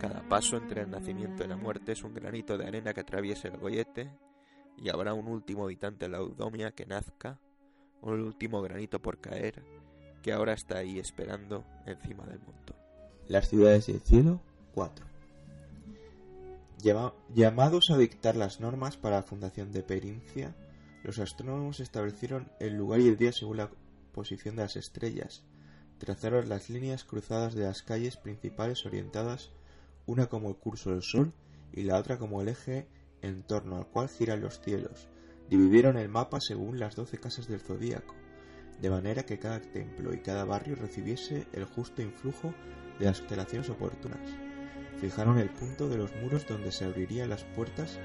Speaker 2: Cada paso entre el nacimiento y la muerte es un granito de arena que atraviesa el gollete, y habrá un último habitante de la laudomia que nazca, un último granito por caer, que ahora está ahí esperando encima del montón.
Speaker 3: Las ciudades del cielo 4. llamados a dictar las normas para la fundación de Perincia, los astrónomos establecieron el lugar y el día según la posición de las estrellas, trazaron las líneas cruzadas de las calles principales orientadas una como el curso del Sol y la otra como el eje en torno al cual giran los cielos, dividieron el mapa según las doce casas del zodíaco, de manera que cada templo y cada barrio recibiese el justo influjo de las constelaciones oportunas. Fijaron el punto de los muros donde se abrirían las puertas,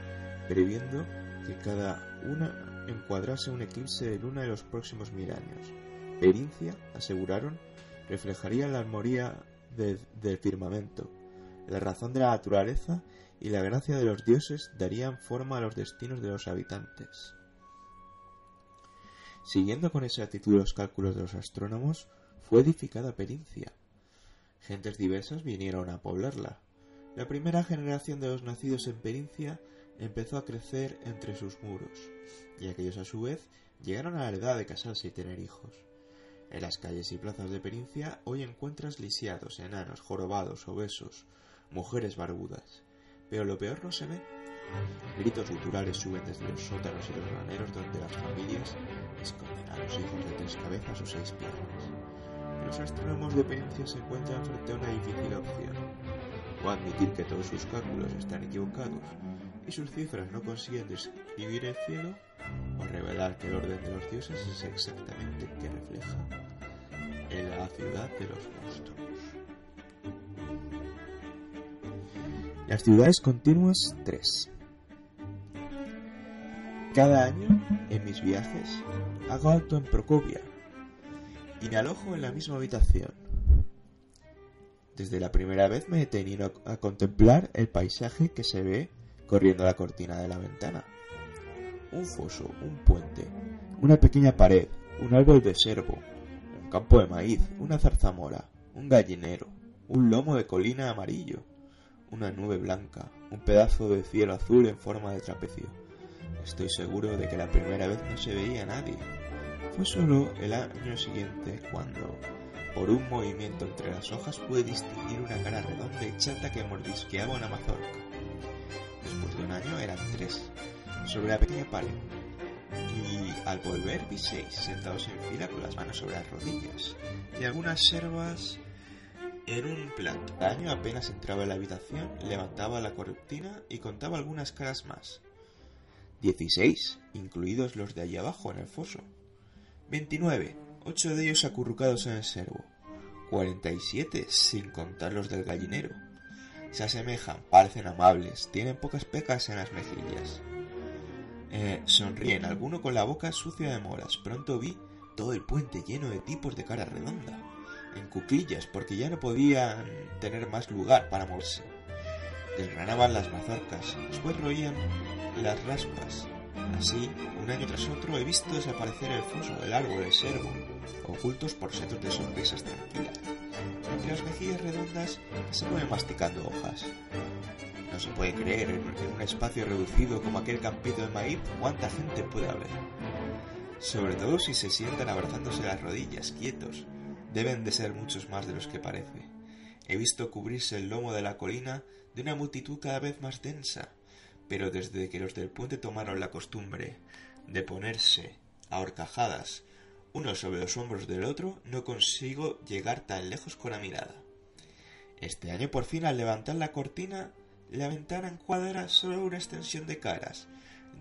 Speaker 3: previendo que cada una encuadrase un eclipse de luna en los próximos mil años. Perincia, aseguraron, reflejaría la armonía del firmamento, la razón de la naturaleza y la gracia de los dioses darían forma a los destinos de los habitantes. Siguiendo con actitud los cálculos de los astrónomos, fue edificada Perincia. Gentes diversas vinieron a poblarla. La primera generación de los nacidos en Perincia empezó a crecer entre sus muros, y aquellos a su vez llegaron a la edad de casarse y tener hijos. En las calles y plazas de Perincia hoy encuentras lisiados, enanos, jorobados, obesos, mujeres barbudas. Pero lo peor no se ve. Gritos guturales suben desde los sótanos y los graneros donde las familias
Speaker 2: esconden a los hijos de tres cabezas o seis piernas. Los astrónomos de Pencia se encuentran frente a una difícil opción. O admitir que todos sus cálculos están equivocados y sus cifras no consiguen describir el cielo, o revelar que el orden de los dioses es exactamente el que refleja en la ciudad de los monstruos. Las ciudades continuas 3. Cada año, en mis viajes, hago alto en Procopia y me alojo en la misma habitación. Desde la primera vez me he detenido a contemplar el paisaje que se ve corriendo la cortina de la ventana. Un foso, un puente, una pequeña pared, un árbol de servo, un campo de maíz, una zarzamora, un gallinero, un lomo de colina amarillo, una nube blanca, un pedazo de cielo azul en forma de trapecio. Estoy seguro de que la primera vez no se veía a nadie. Fue solo el año siguiente cuando, por un movimiento entre las hojas, pude distinguir una cara redonda y chata que mordisqueaba una mazorca. Después de un año eran tres, sobre la pequeña pared. Y al volver vi seis, sentados en fila con las manos sobre las rodillas, y algunas servas en un plato. Cada año apenas entraba en la habitación, levantaba la cortina y contaba algunas caras más. Dieciséis, incluidos los de allí abajo en el foso. Veintinueve, ocho de ellos acurrucados en el servo. Cuarenta y siete, sin contar los del gallinero. Se asemejan, parecen amables, tienen pocas pecas en las mejillas. Eh, sonríen, alguno con la boca sucia de moras. Pronto vi todo el puente lleno de tipos de cara redonda, en cuclillas, porque ya no podían tener más lugar para moverse. Desgranaban las mazorcas, después roían las raspas. Así, un año tras otro, he visto desaparecer el foso, el árbol, el servo, ocultos por setos de sonrisas tranquilas. Entre las mejillas redondas se mueven masticando hojas. No se puede creer en un espacio reducido como aquel campito de maíz cuánta gente puede haber. Sobre todo si se sientan abrazándose las rodillas, quietos. Deben de ser muchos más de los que parece. He visto cubrirse el lomo de la colina de una multitud cada vez más densa, pero desde que los del puente tomaron la costumbre de ponerse a horcajadas uno sobre los hombros del otro, no consigo llegar tan lejos con la mirada. Este año por fin al levantar la cortina, la ventana encuadra solo una extensión de caras,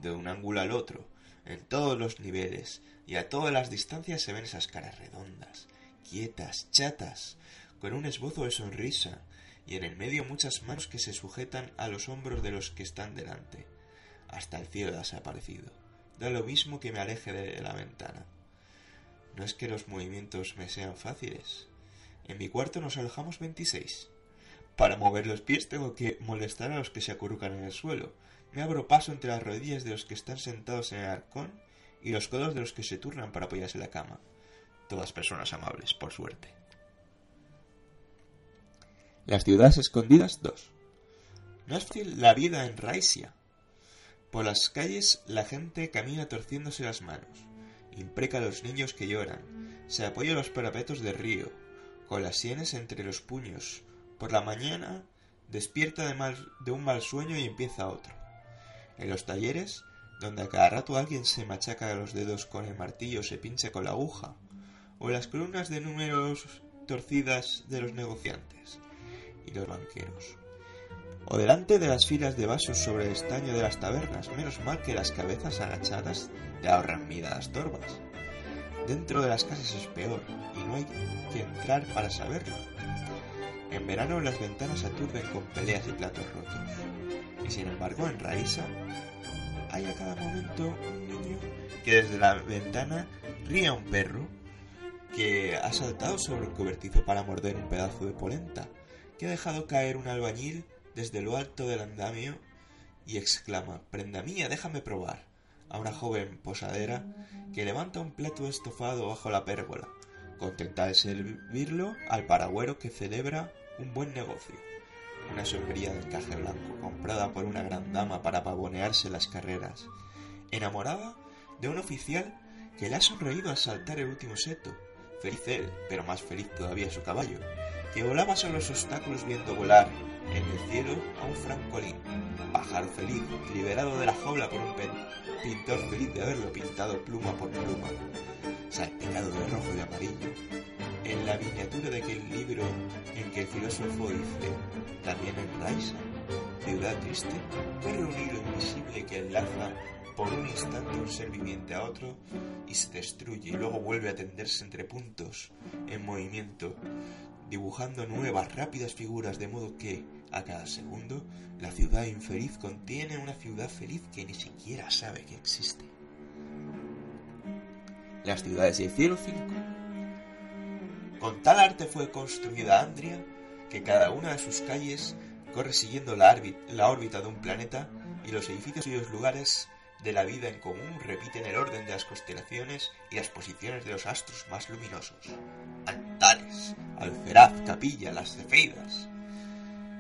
Speaker 2: de un ángulo al otro, en todos los niveles, y a todas las distancias se ven esas caras redondas, quietas, chatas, con un esbozo de sonrisa, y en el medio muchas manos que se sujetan a los hombros de los que están delante. Hasta el cielo ha desaparecido. Da lo mismo que me aleje de la ventana. No es que los movimientos me sean fáciles. En mi cuarto nos alojamos veintiséis. Para mover los pies tengo que molestar a los que se acurrucan en el suelo. Me abro paso entre las rodillas de los que están sentados en el arcón y los codos de los que se turnan para apoyarse en la cama. Todas personas amables, por suerte. Las ciudades escondidas 2. No es fácil la vida en Raisia. Por las calles la gente camina torciéndose las manos, impreca a los niños que lloran, se apoya a los parapetos del río, con las sienes entre los puños. Por la mañana despierta de, mal- de un mal sueño y empieza otro. En los talleres, donde a cada rato alguien se machaca los dedos con el martillo o se pincha con la aguja, o las columnas de números torcidas de los negociantes y los banqueros. O delante de las filas de vasos sobre el estaño de las tabernas, menos mal que las cabezas agachadas te ahorran miradas torvas. Dentro de las casas es peor, y no hay que entrar para saberlo. En verano las ventanas aturden con peleas y platos rotos. Y sin embargo, en Raísa hay a cada momento un niño que desde la ventana ríe a un perro que ha saltado sobre un cobertizo para morder un pedazo de polenta, que ha dejado caer un albañil desde lo alto del andamio y exclama Prenda mía, déjame probar a una joven posadera que levanta un plato estofado bajo la pérgola, contenta de servirlo al paragüero que celebra un buen negocio. Una sombría de encaje blanco, comprada por una gran dama para pavonearse las carreras, enamorada de un oficial que le ha sonreído al saltar el último seto, feliz él, pero más feliz todavía su caballo, que volaba sobre los obstáculos viendo volar en el cielo a un francolín. Pájaro feliz, liberado de la jaula por un pintor feliz de haberlo pintado pluma por pluma, salpicado de rojo y amarillo. En la miniatura de aquel libro en que el filósofo dice, también en Raisa, ciudad triste, corre un hilo invisible que enlaza por un instante un ser viviente a otro y se destruye y luego vuelve a tenderse entre puntos en movimiento, dibujando nuevas rápidas figuras de modo que, a cada segundo, la ciudad infeliz contiene una ciudad feliz que ni siquiera sabe que existe. Las ciudades del cielo 5. Con tal arte fue construida Andria que cada una de sus calles corre siguiendo la, la órbita de un planeta y los edificios y los lugares de la vida en común repiten el orden de las constelaciones y las posiciones de los astros más luminosos. Altares, Alferaz, Capilla, las Cefeidas.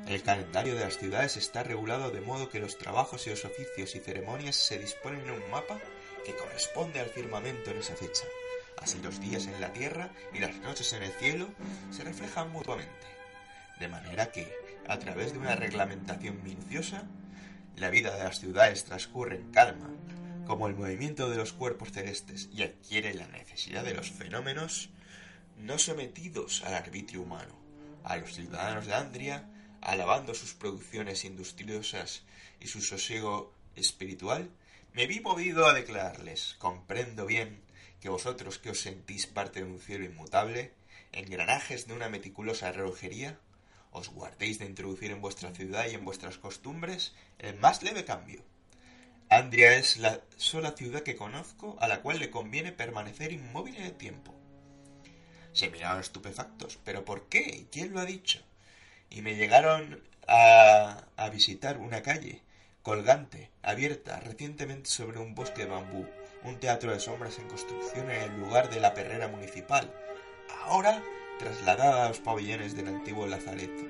Speaker 2: El calendario de las ciudades está regulado de modo que los trabajos y los oficios y ceremonias se disponen en un mapa que corresponde al firmamento en esa fecha. Así los días en la tierra y las noches en el cielo se reflejan mutuamente. De manera que, a través de una reglamentación minuciosa, la vida de las ciudades transcurre en calma, como el movimiento de los cuerpos celestes y adquiere la necesidad de los fenómenos no sometidos al arbitrio humano. A los ciudadanos de Andria, alabando sus producciones industriosas y su sosiego espiritual, me vi movido a declararles, comprendo bien que vosotros que os sentís parte de un cielo inmutable, engranajes de una meticulosa relojería, os guardéis de introducir en vuestra ciudad y en vuestras costumbres el más leve cambio. Andria es la sola ciudad que conozco a la cual le conviene permanecer inmóvil en el tiempo. Se miraron estupefactos. ¿Pero por qué? ¿Y quién lo ha dicho? Y me llegaron a, a visitar una calle, colgante, abierta recientemente sobre un bosque de bambú, un teatro de sombras en construcción en el lugar de la perrera municipal, ahora trasladada a los pabellones del antiguo lazareto,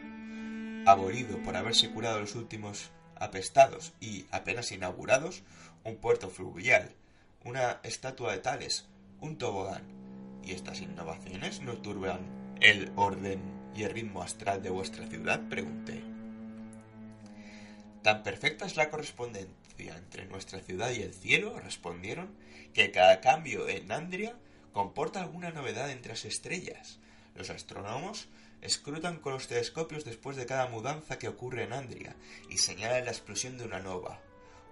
Speaker 2: abolido por haberse curado los últimos apestados y apenas inaugurados, un puerto fluvial, una estatua de Tales, un tobogán. ¿Y estas innovaciones no turban el orden y el ritmo astral de vuestra ciudad? pregunté. Tan perfecta es la correspondencia entre nuestra ciudad y el cielo, respondieron, que cada cambio en Andria comporta alguna novedad entre las estrellas. Los astrónomos escrutan con los telescopios después de cada mudanza que ocurre en Andria y señalan la explosión de una nova,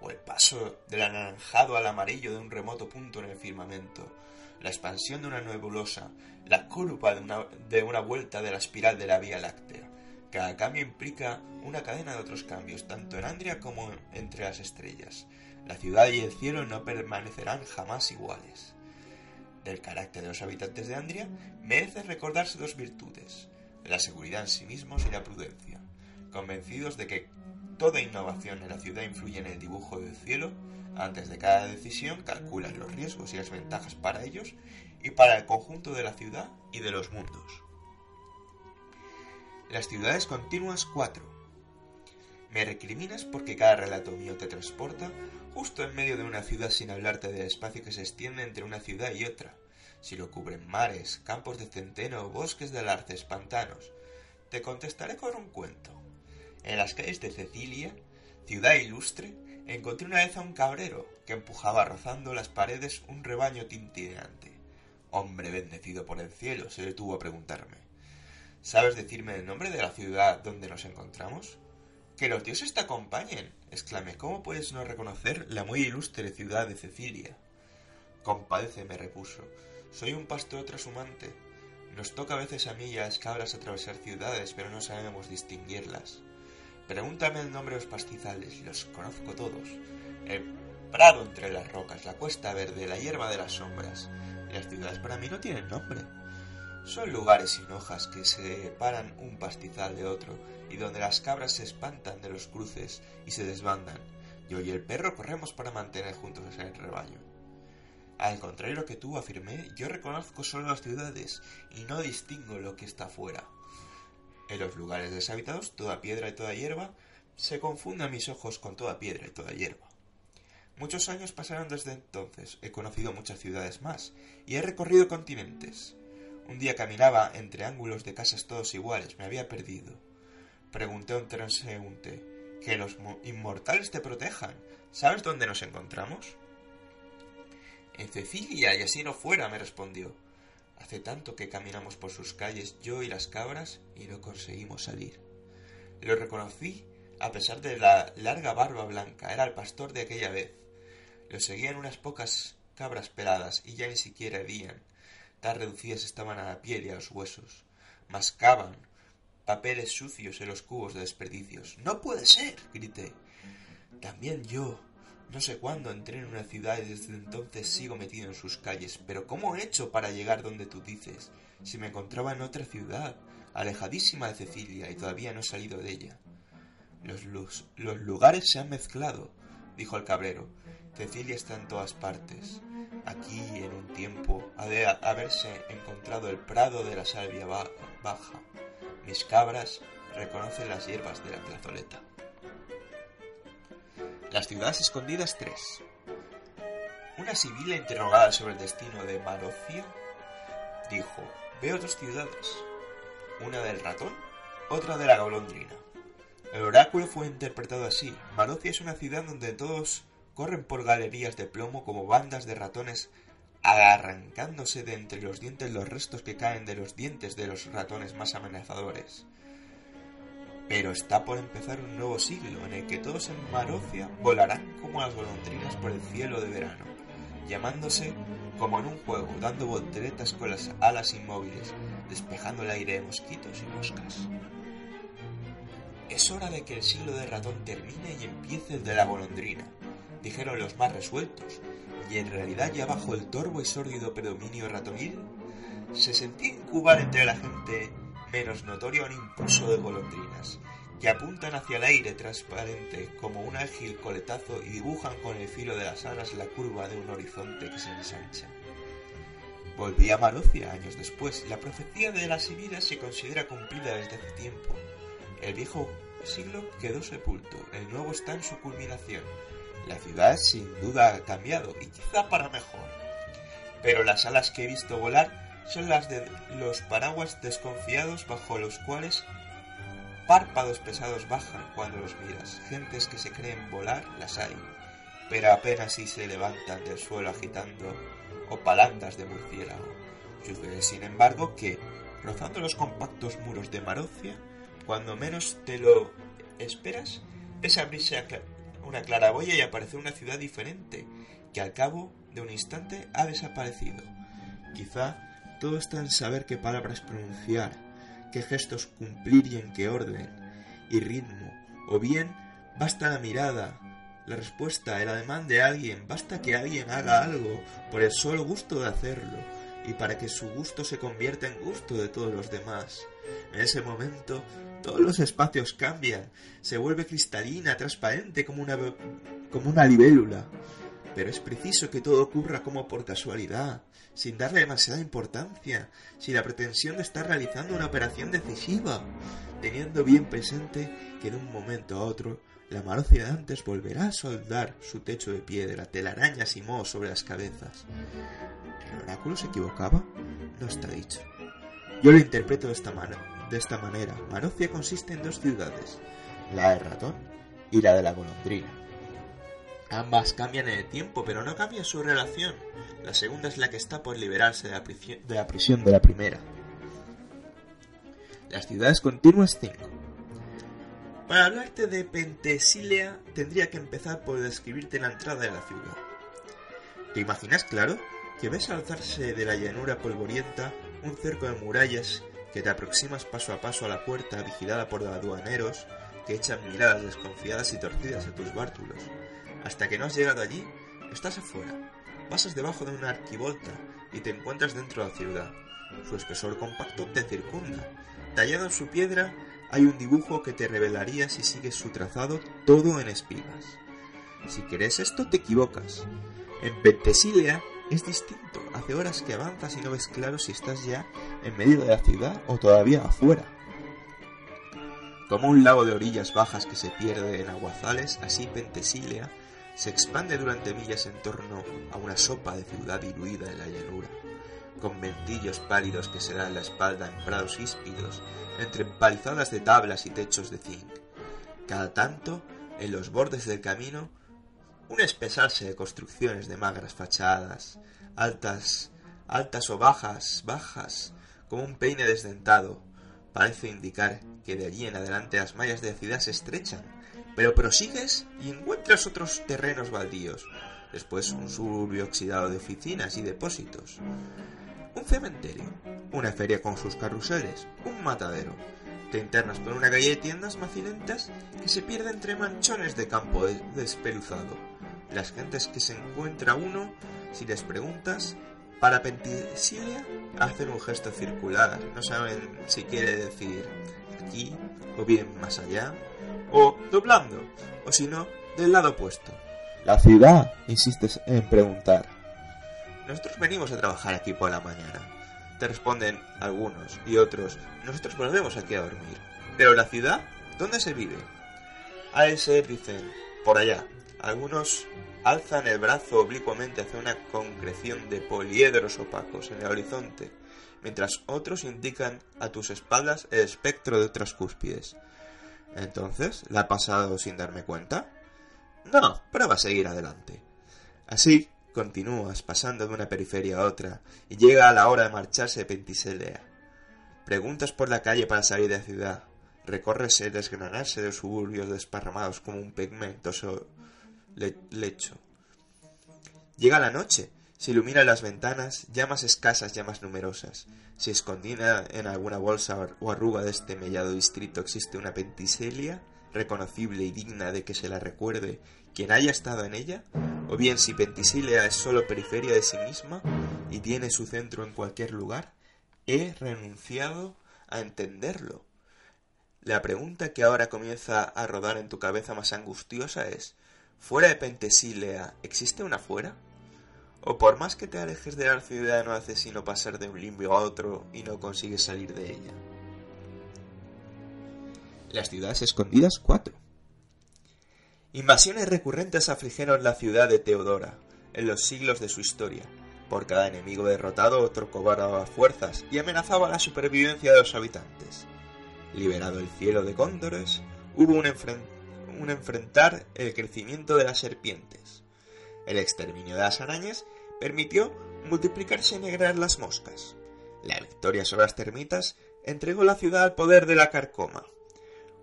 Speaker 2: o el paso del anaranjado al amarillo de un remoto punto en el firmamento, la expansión de una nebulosa, la curva de una, de una vuelta de la espiral de la Vía Láctea. Cada cambio implica una cadena de otros cambios, tanto en Andria como entre las estrellas. La ciudad y el cielo no permanecerán jamás iguales. Del carácter de los habitantes de Andria merece recordarse dos virtudes, la seguridad en sí mismos y la prudencia. Convencidos de que toda innovación en la ciudad influye en el dibujo del cielo, antes de cada decisión calculan los riesgos y las ventajas para ellos y para el conjunto de la ciudad y de los mundos. Las ciudades continuas 4. Me recriminas porque cada relato mío te transporta justo en medio de una ciudad sin hablarte del espacio que se extiende entre una ciudad y otra. Si lo cubren mares, campos de centeno, bosques de larces, pantanos, te contestaré con un cuento. En las calles de Cecilia, ciudad ilustre, encontré una vez a un cabrero que empujaba rozando las paredes un rebaño tintineante. Hombre bendecido por el cielo, se detuvo a preguntarme. ¿Sabes decirme el nombre de la ciudad donde nos encontramos? Que los dioses te acompañen, exclamé. ¿Cómo puedes no reconocer la muy ilustre ciudad de Cecilia? Compadéceme, repuso. Soy un pastor trashumante. Nos toca a veces a mí y a las cabras atravesar ciudades, pero no sabemos distinguirlas. Pregúntame el nombre de los pastizales, los conozco todos. El prado entre las rocas, la cuesta verde, la hierba de las sombras. Las ciudades para mí no tienen nombre. Son lugares sin hojas que separan un pastizal de otro y donde las cabras se espantan de los cruces y se desbandan. Yo y el perro corremos para mantener juntos el rebaño. Al contrario que tú, afirmé, yo reconozco solo las ciudades y no distingo lo que está fuera. En los lugares deshabitados, toda piedra y toda hierba se confunden mis ojos con toda piedra y toda hierba. Muchos años pasaron desde entonces, he conocido muchas ciudades más y he recorrido continentes. Un día caminaba entre ángulos de casas todos iguales, me había perdido. Pregunté a un transeúnte, Que los mo- inmortales te protejan. ¿Sabes dónde nos encontramos? En Cecilia, y así no fuera, me respondió. Hace tanto que caminamos por sus calles, yo y las cabras, y no conseguimos salir. Lo reconocí a pesar de la larga barba blanca. Era el pastor de aquella vez. Lo seguían unas pocas cabras peladas y ya ni siquiera herían. Tan reducidas estaban a la piel y a los huesos. Mascaban papeles sucios en los cubos de desperdicios. ¡No puede ser! grité. También yo. No sé cuándo entré en una ciudad y desde entonces sigo metido en sus calles. Pero ¿cómo he hecho para llegar donde tú dices? Si me encontraba en otra ciudad, alejadísima de Cecilia, y todavía no he salido de ella. Los, los lugares se han mezclado, dijo el cabrero. Cecilia está en todas partes. Aquí, en un tiempo, ha de haberse encontrado el prado de la salvia ba- baja. Mis cabras reconocen las hierbas de la plazoleta. Las ciudades escondidas 3. Una sibila interrogada sobre el destino de Marocia dijo, veo dos ciudades, una del ratón, otra de la golondrina. El oráculo fue interpretado así. Marocia es una ciudad donde todos corren por galerías de plomo como bandas de ratones arrancándose de entre los dientes los restos que caen de los dientes de los ratones más amenazadores. Pero está por empezar un nuevo siglo en el que todos en Marocia volarán como las golondrinas por el cielo de verano, llamándose como en un juego, dando volteretas con las alas inmóviles, despejando el aire de mosquitos y moscas. Es hora de que el siglo de ratón termine y empiece el de la golondrina, dijeron los más resueltos, y en realidad ya bajo el torvo y sórdido predominio ratonil, se sentía incubar entre la gente menos notorio un impulso de golondrinas, que apuntan hacia el aire transparente como un ágil coletazo y dibujan con el filo de las alas la curva de un horizonte que se ensancha. Volví a Marocia años después. La profecía de la Sibila se considera cumplida desde hace tiempo. El viejo siglo quedó sepulto, el nuevo está en su culminación. La ciudad sin duda ha cambiado y quizá para mejor. Pero las alas que he visto volar son las de los paraguas desconfiados bajo los cuales párpados pesados bajan cuando los miras. Gentes que se creen volar las hay, pero apenas si se levantan del suelo agitando o palandas de murciélago. Sucede, sin embargo, que, rozando los compactos muros de Marocia, cuando menos te lo esperas, es abrirse a cla- una claraboya y aparecer una ciudad diferente, que al cabo de un instante ha desaparecido. Quizá todo está en saber qué palabras pronunciar, qué gestos cumplir y en qué orden y ritmo, o bien basta la mirada, la respuesta, el ademán de alguien, basta que alguien haga algo por el solo gusto de hacerlo y para que su gusto se convierta en gusto de todos los demás. En ese momento todos los espacios cambian, se vuelve cristalina, transparente como una, como una libélula. Pero es preciso que todo ocurra como por casualidad, sin darle demasiada importancia, sin la pretensión de estar realizando una operación decisiva, teniendo bien presente que de un momento a otro la Marocia de antes volverá a soldar su techo de piedra, telarañas y mohos sobre las cabezas. ¿El oráculo se equivocaba? No está dicho. Yo lo interpreto de esta, man- de esta manera. Marocia consiste en dos ciudades, la del ratón y la de la golondrina. Ambas cambian en el tiempo, pero no cambia su relación. La segunda es la que está por liberarse de la, de la, prisión de la primera. Las ciudades continuas 5. Para hablarte de Pentesilea, tendría que empezar por describirte la entrada de la ciudad. ¿Te imaginas, claro, que ves alzarse de la llanura polvorienta un cerco de murallas que te aproximas paso a paso a la puerta vigilada por aduaneros que echan miradas desconfiadas y torcidas a tus bártulos? Hasta que no has llegado allí, estás afuera. Pasas debajo de una arquivolta y te encuentras dentro de la ciudad. Su espesor compacto te circunda. Tallado en su piedra hay un dibujo que te revelaría si sigues su trazado todo en espigas. Si quieres esto te equivocas. En Pentesilea es distinto. Hace horas que avanzas y no ves claro si estás ya en medio de la ciudad o todavía afuera. Como un lago de orillas bajas que se pierde en aguazales, así Pentesilea se expande durante millas en torno a una sopa de ciudad diluida en la llanura, con ventillos pálidos que se dan la espalda en prados híspidos, entre empalizadas de tablas y techos de zinc. Cada tanto, en los bordes del camino, un espesarse de construcciones de magras fachadas, altas, altas o bajas, bajas, como un peine desdentado, parece indicar que de allí en adelante las mallas de la ciudad se estrechan, pero prosigues y encuentras otros terrenos baldíos, después un suburbio oxidado de oficinas y depósitos, un cementerio, una feria con sus carruseles, un matadero. Te internas por una calle de tiendas macilentas que se pierde entre manchones de campo de- despeluzado. Las gentes que se encuentra uno, si les preguntas, para Pensilea hacen un gesto circular. No saben si quiere decir aquí o bien más allá, o doblando, o si no, del lado opuesto. La ciudad, insistes en preguntar. Nosotros venimos a trabajar aquí por la mañana. Te responden algunos y otros, nosotros volvemos aquí a dormir. Pero la ciudad, ¿dónde se vive? A ese dicen, por allá. Algunos alzan el brazo oblicuamente hacia una concreción de poliedros opacos en el horizonte, mientras otros indican a tus espaldas el espectro de otras cúspides. Entonces, ¿la ha pasado sin darme cuenta? No, prueba a seguir adelante. Así continúas pasando de una periferia a otra y llega a la hora de marcharse de Pentisellea. Preguntas por la calle para salir de la ciudad. Recorres el desgranarse de los suburbios desparramados como un pigmentoso le- lecho. Llega la noche. Se iluminan las ventanas, llamas escasas, llamas numerosas. Si escondida en alguna bolsa o arruga de este mellado distrito existe una Pentisella, reconocible y digna de que se la recuerde quien haya estado en ella, o bien si Pentisillea es solo periferia de sí misma y tiene su centro en cualquier lugar, he renunciado a entenderlo. La pregunta que ahora comienza a rodar en tu cabeza más angustiosa es, ¿fuera de Pentesilea existe una fuera? ¿O por más que te alejes de la ciudad no haces sino pasar de un limbo a otro y no consigues salir de ella? Las ciudades escondidas 4 Invasiones recurrentes afligieron la ciudad de Teodora en los siglos de su historia. Por cada enemigo derrotado otro cobraba fuerzas y amenazaba la supervivencia de los habitantes. Liberado el cielo de cóndores, hubo un, enfren- enfrentar el crecimiento de las serpientes. El exterminio de las arañas permitió multiplicarse y negrar las moscas. La victoria sobre las termitas entregó la ciudad al poder de la carcoma.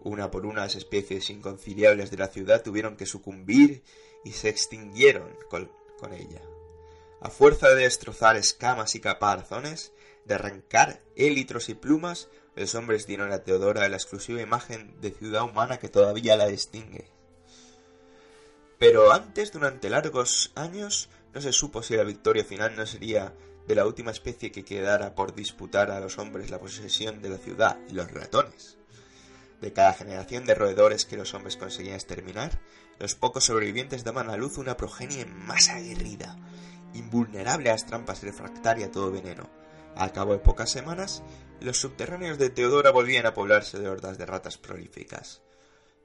Speaker 2: Una por una las especies inconciliables de la ciudad tuvieron que sucumbir y se extinguieron con, con ella. A fuerza de destrozar escamas y caparazones, de arrancar élitros y plumas, los hombres dieron a Teodora la exclusiva imagen de ciudad humana que todavía la distingue. Pero antes, durante largos años, no se supo si la victoria final no sería de la última especie que quedara por disputar a los hombres la posesión de la ciudad, los ratones. De cada generación de roedores que los hombres conseguían exterminar, los pocos sobrevivientes daban a luz una progenie más aguerrida, invulnerable a las trampas refractaria a todo veneno. Al cabo de pocas semanas, los subterráneos de Teodora volvían a poblarse de hordas de ratas prolíficas.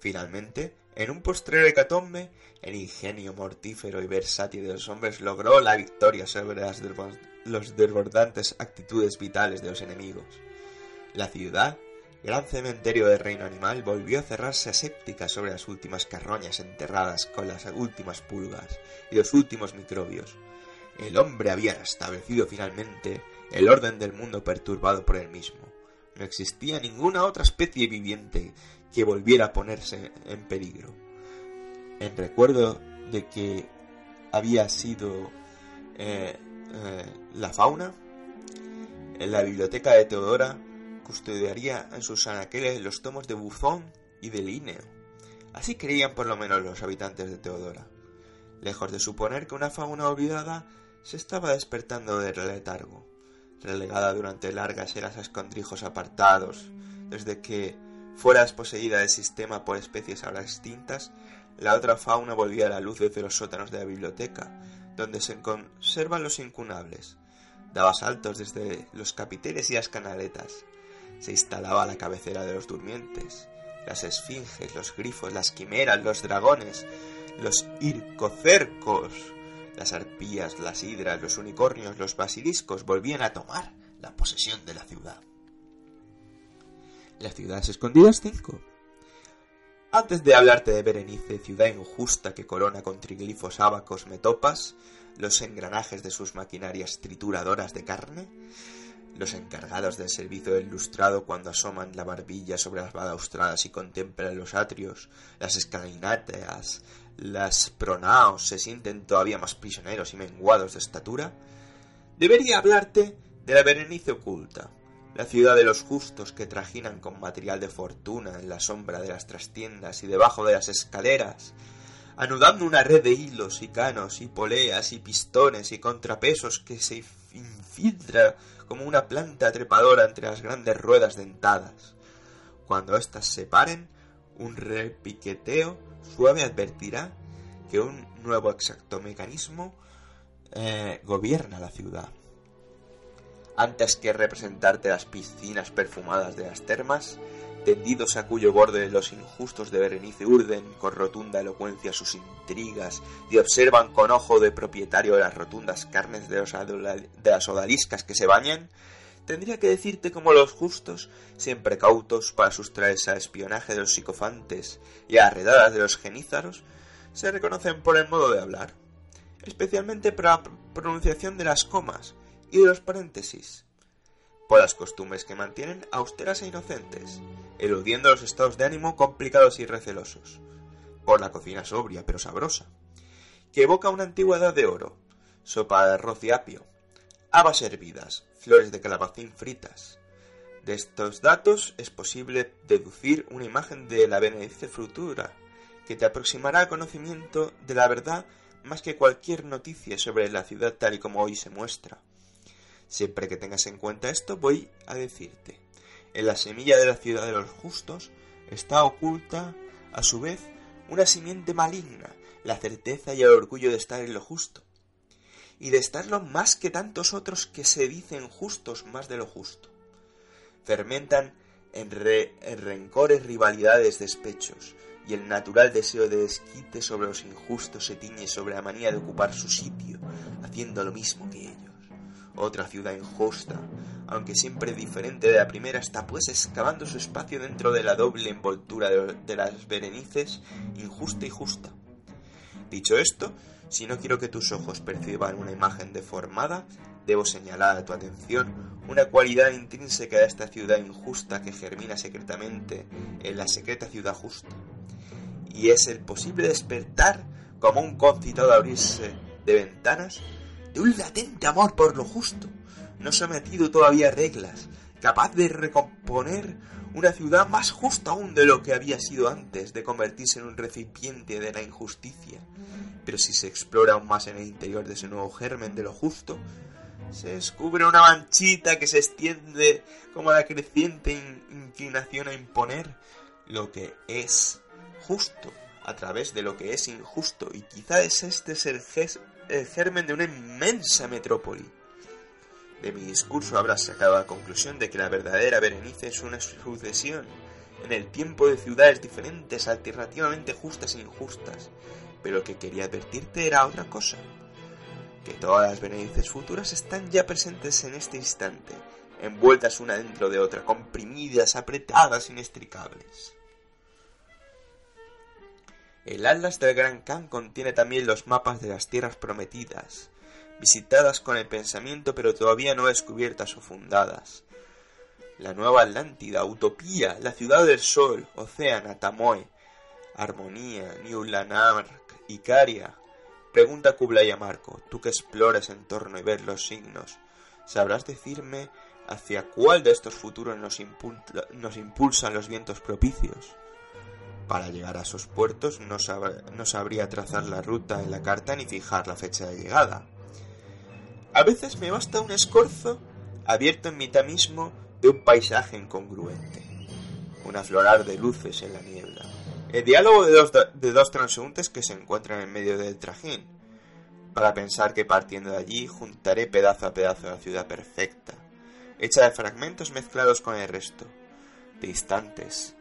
Speaker 2: Finalmente, en un postrero hecatombe, el ingenio mortífero y versátil de los hombres logró la victoria sobre las los desbordantes actitudes vitales de los enemigos. La ciudad, gran cementerio del reino animal, volvió a cerrarse aséptica sobre las últimas carroñas enterradas con las últimas pulgas y los últimos microbios. El hombre había restablecido finalmente el orden del mundo perturbado por él mismo. No existía ninguna otra especie viviente que volviera a ponerse en peligro. En recuerdo de que había sido eh, eh, la fauna, en la biblioteca de Teodora custodiaría en sus anaqueles los tomos de Buzón y de Linneo. Así creían por lo menos los habitantes de Teodora. Lejos de suponer que una fauna olvidada se estaba despertando del letargo, relegada durante largas eras a escondrijos apartados, desde que fuera desposeída del sistema por especies ahora extintas, la otra fauna volvía a la luz desde los sótanos de la biblioteca, donde se conservan los incunables. Daba saltos desde los capiteles y las canaletas. Se instalaba a la cabecera de los durmientes. Las esfinges, los grifos, las quimeras, los dragones, los ircocercos, las arpías, las hidras, los unicornios, los basiliscos volvían a tomar la posesión de la ciudad. Las ciudades escondidas 5. Antes de hablarte de Berenice, ciudad injusta que corona con triglifos ábacos metopas, los engranajes de sus maquinarias trituradoras de carne, los encargados del servicio del lustrado cuando asoman la barbilla sobre las balaustradas y contemplan los atrios, las escalinatas, las pronaos se sienten todavía más prisioneros y menguados de estatura, debería hablarte de la Berenice oculta, la ciudad de los justos que trajinan con material de fortuna en la sombra de las trastiendas y debajo de las escaleras, anudando una red de hilos y canos y poleas y pistones y contrapesos que se infiltra como una planta trepadora entre las grandes ruedas dentadas. Cuando éstas se paren, un repiqueteo suave advertirá que un nuevo exacto mecanismo eh, gobierna la ciudad. Antes que representarte las piscinas perfumadas de las termas, tendidos a cuyo borde los injustos de Berenice urden con rotunda elocuencia sus intrigas y observan con ojo de propietario las rotundas carnes de, los de las odaliscas que se bañan, tendría que decirte como los justos, siempre cautos para sustraerse al espionaje de los psicofantes y a redadas de los genízaros, se reconocen por el modo de hablar, especialmente por la pronunciación de las comas, y de los paréntesis, por las costumbres que mantienen austeras e inocentes, eludiendo los estados de ánimo complicados y recelosos, por la cocina sobria pero sabrosa, que evoca una antigüedad de oro, sopa de arroz y apio, habas hervidas, flores de calabacín fritas. De estos datos es posible deducir una imagen de la benefice futura, que te aproximará al conocimiento de la verdad más que cualquier noticia sobre la ciudad tal y como hoy se muestra. Siempre que tengas en cuenta esto, voy a decirte, en la semilla de la ciudad de los justos está oculta, a su vez, una simiente maligna, la certeza y el orgullo de estar en lo justo, y de estarlo más que tantos otros que se dicen justos más de lo justo. Fermentan en, en rencores, rivalidades, despechos, y el natural deseo de desquite sobre los injustos se tiñe sobre la manía de ocupar su sitio, haciendo lo mismo que ellos otra ciudad injusta, aunque siempre diferente de la primera, está pues excavando su espacio dentro de la doble envoltura de, las berenices, injusta y justa. Dicho esto, si no quiero que tus ojos perciban una imagen deformada, debo señalar a tu atención una cualidad intrínseca de esta ciudad injusta que germina secretamente en la secreta ciudad justa. Y es el posible despertar como un concitado abrirse de ventanas de un latente amor por lo justo, no sometido todavía a reglas, capaz de recomponer una ciudad más justa aún de lo que había sido antes de convertirse en un recipiente de la injusticia. Pero si se explora aún más en el interior de ese nuevo germen de lo justo, se descubre una manchita que se extiende como la creciente inclinación a imponer lo que es justo a través de lo que es injusto y quizá es este ser el germen de una inmensa metrópoli. De mi discurso habrás sacado la conclusión de que la verdadera Berenice es una sucesión. En el tiempo de ciudades diferentes, alternativamente justas e injustas, pero lo que quería advertirte era otra cosa, que todas las Berenices futuras están ya presentes en este instante, envueltas una dentro de otra, comprimidas, apretadas, inextricables. El Atlas del Gran Khan contiene también los mapas de las tierras prometidas, visitadas con el pensamiento pero todavía no descubiertas o fundadas. La Nueva Atlántida, Utopía, la Ciudad del Sol, Océana, Tamoe, Armonía, New Lanark, Icaria. Pregunta Kublai a Marco, tú que exploras en torno y ves los signos, ¿sabrás decirme hacia cuál de estos futuros nos, nos impulsan los vientos propicios? Para llegar a esos puertos no, sabría trazar la ruta en la carta ni fijar la fecha de llegada. A veces me basta un escorzo abierto en mitad mismo de un paisaje incongruente, un aflorar de luces en la niebla, el diálogo de dos, transeúntes que se encuentran en medio del trajín, para pensar que partiendo de allí juntaré pedazo a pedazo la ciudad perfecta, hecha de fragmentos mezclados con el resto, de instantes,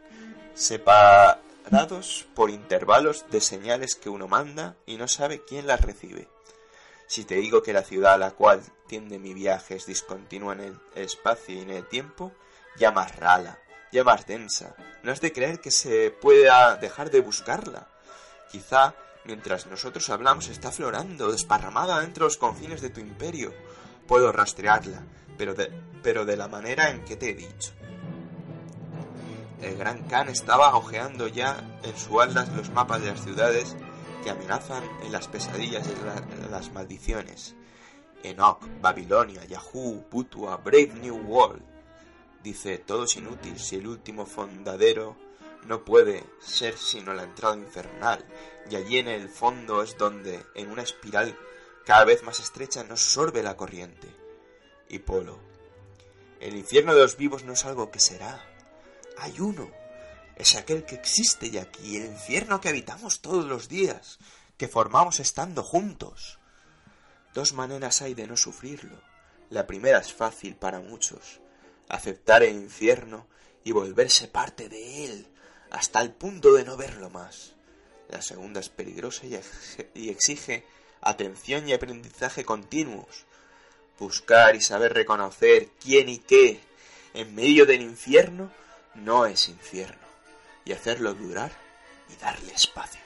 Speaker 2: sepa dados por intervalos de señales que uno manda y no sabe quién las recibe. Si te digo que la ciudad a la cual tiende mi viaje es discontinua en el espacio y en el tiempo, llamas rala, ya más densa. No es de creer que se pueda dejar de buscarla. Quizá, mientras nosotros hablamos, está florando, desparramada dentro de los confines de tu imperio. Puedo rastrearla, pero de, pero de la manera en que te he dicho. El gran Khan estaba hojeando ya en su atlas los mapas de las ciudades que amenazan en las pesadillas y la- las maldiciones. Enoch, Babilonia, Yahoo, Putua, Brave New World. Dice, todo es inútil si el último fondadero no puede ser sino la entrada infernal, y allí en el fondo es donde, en una espiral cada vez más estrecha, nos sorbe la corriente. Y Polo, el infierno de los vivos no es algo que será, hay uno, es aquel que existe ya aquí, el infierno que habitamos todos los días, que formamos estando juntos. Dos maneras hay de no sufrirlo. La primera es fácil para muchos, aceptar el infierno y volverse parte de él, hasta el punto de no verlo más. La segunda es peligrosa y ex- y exige atención y aprendizaje continuos. Buscar y saber reconocer quién y qué en medio del infierno no es infierno, y hacerlo durar y darle espacio.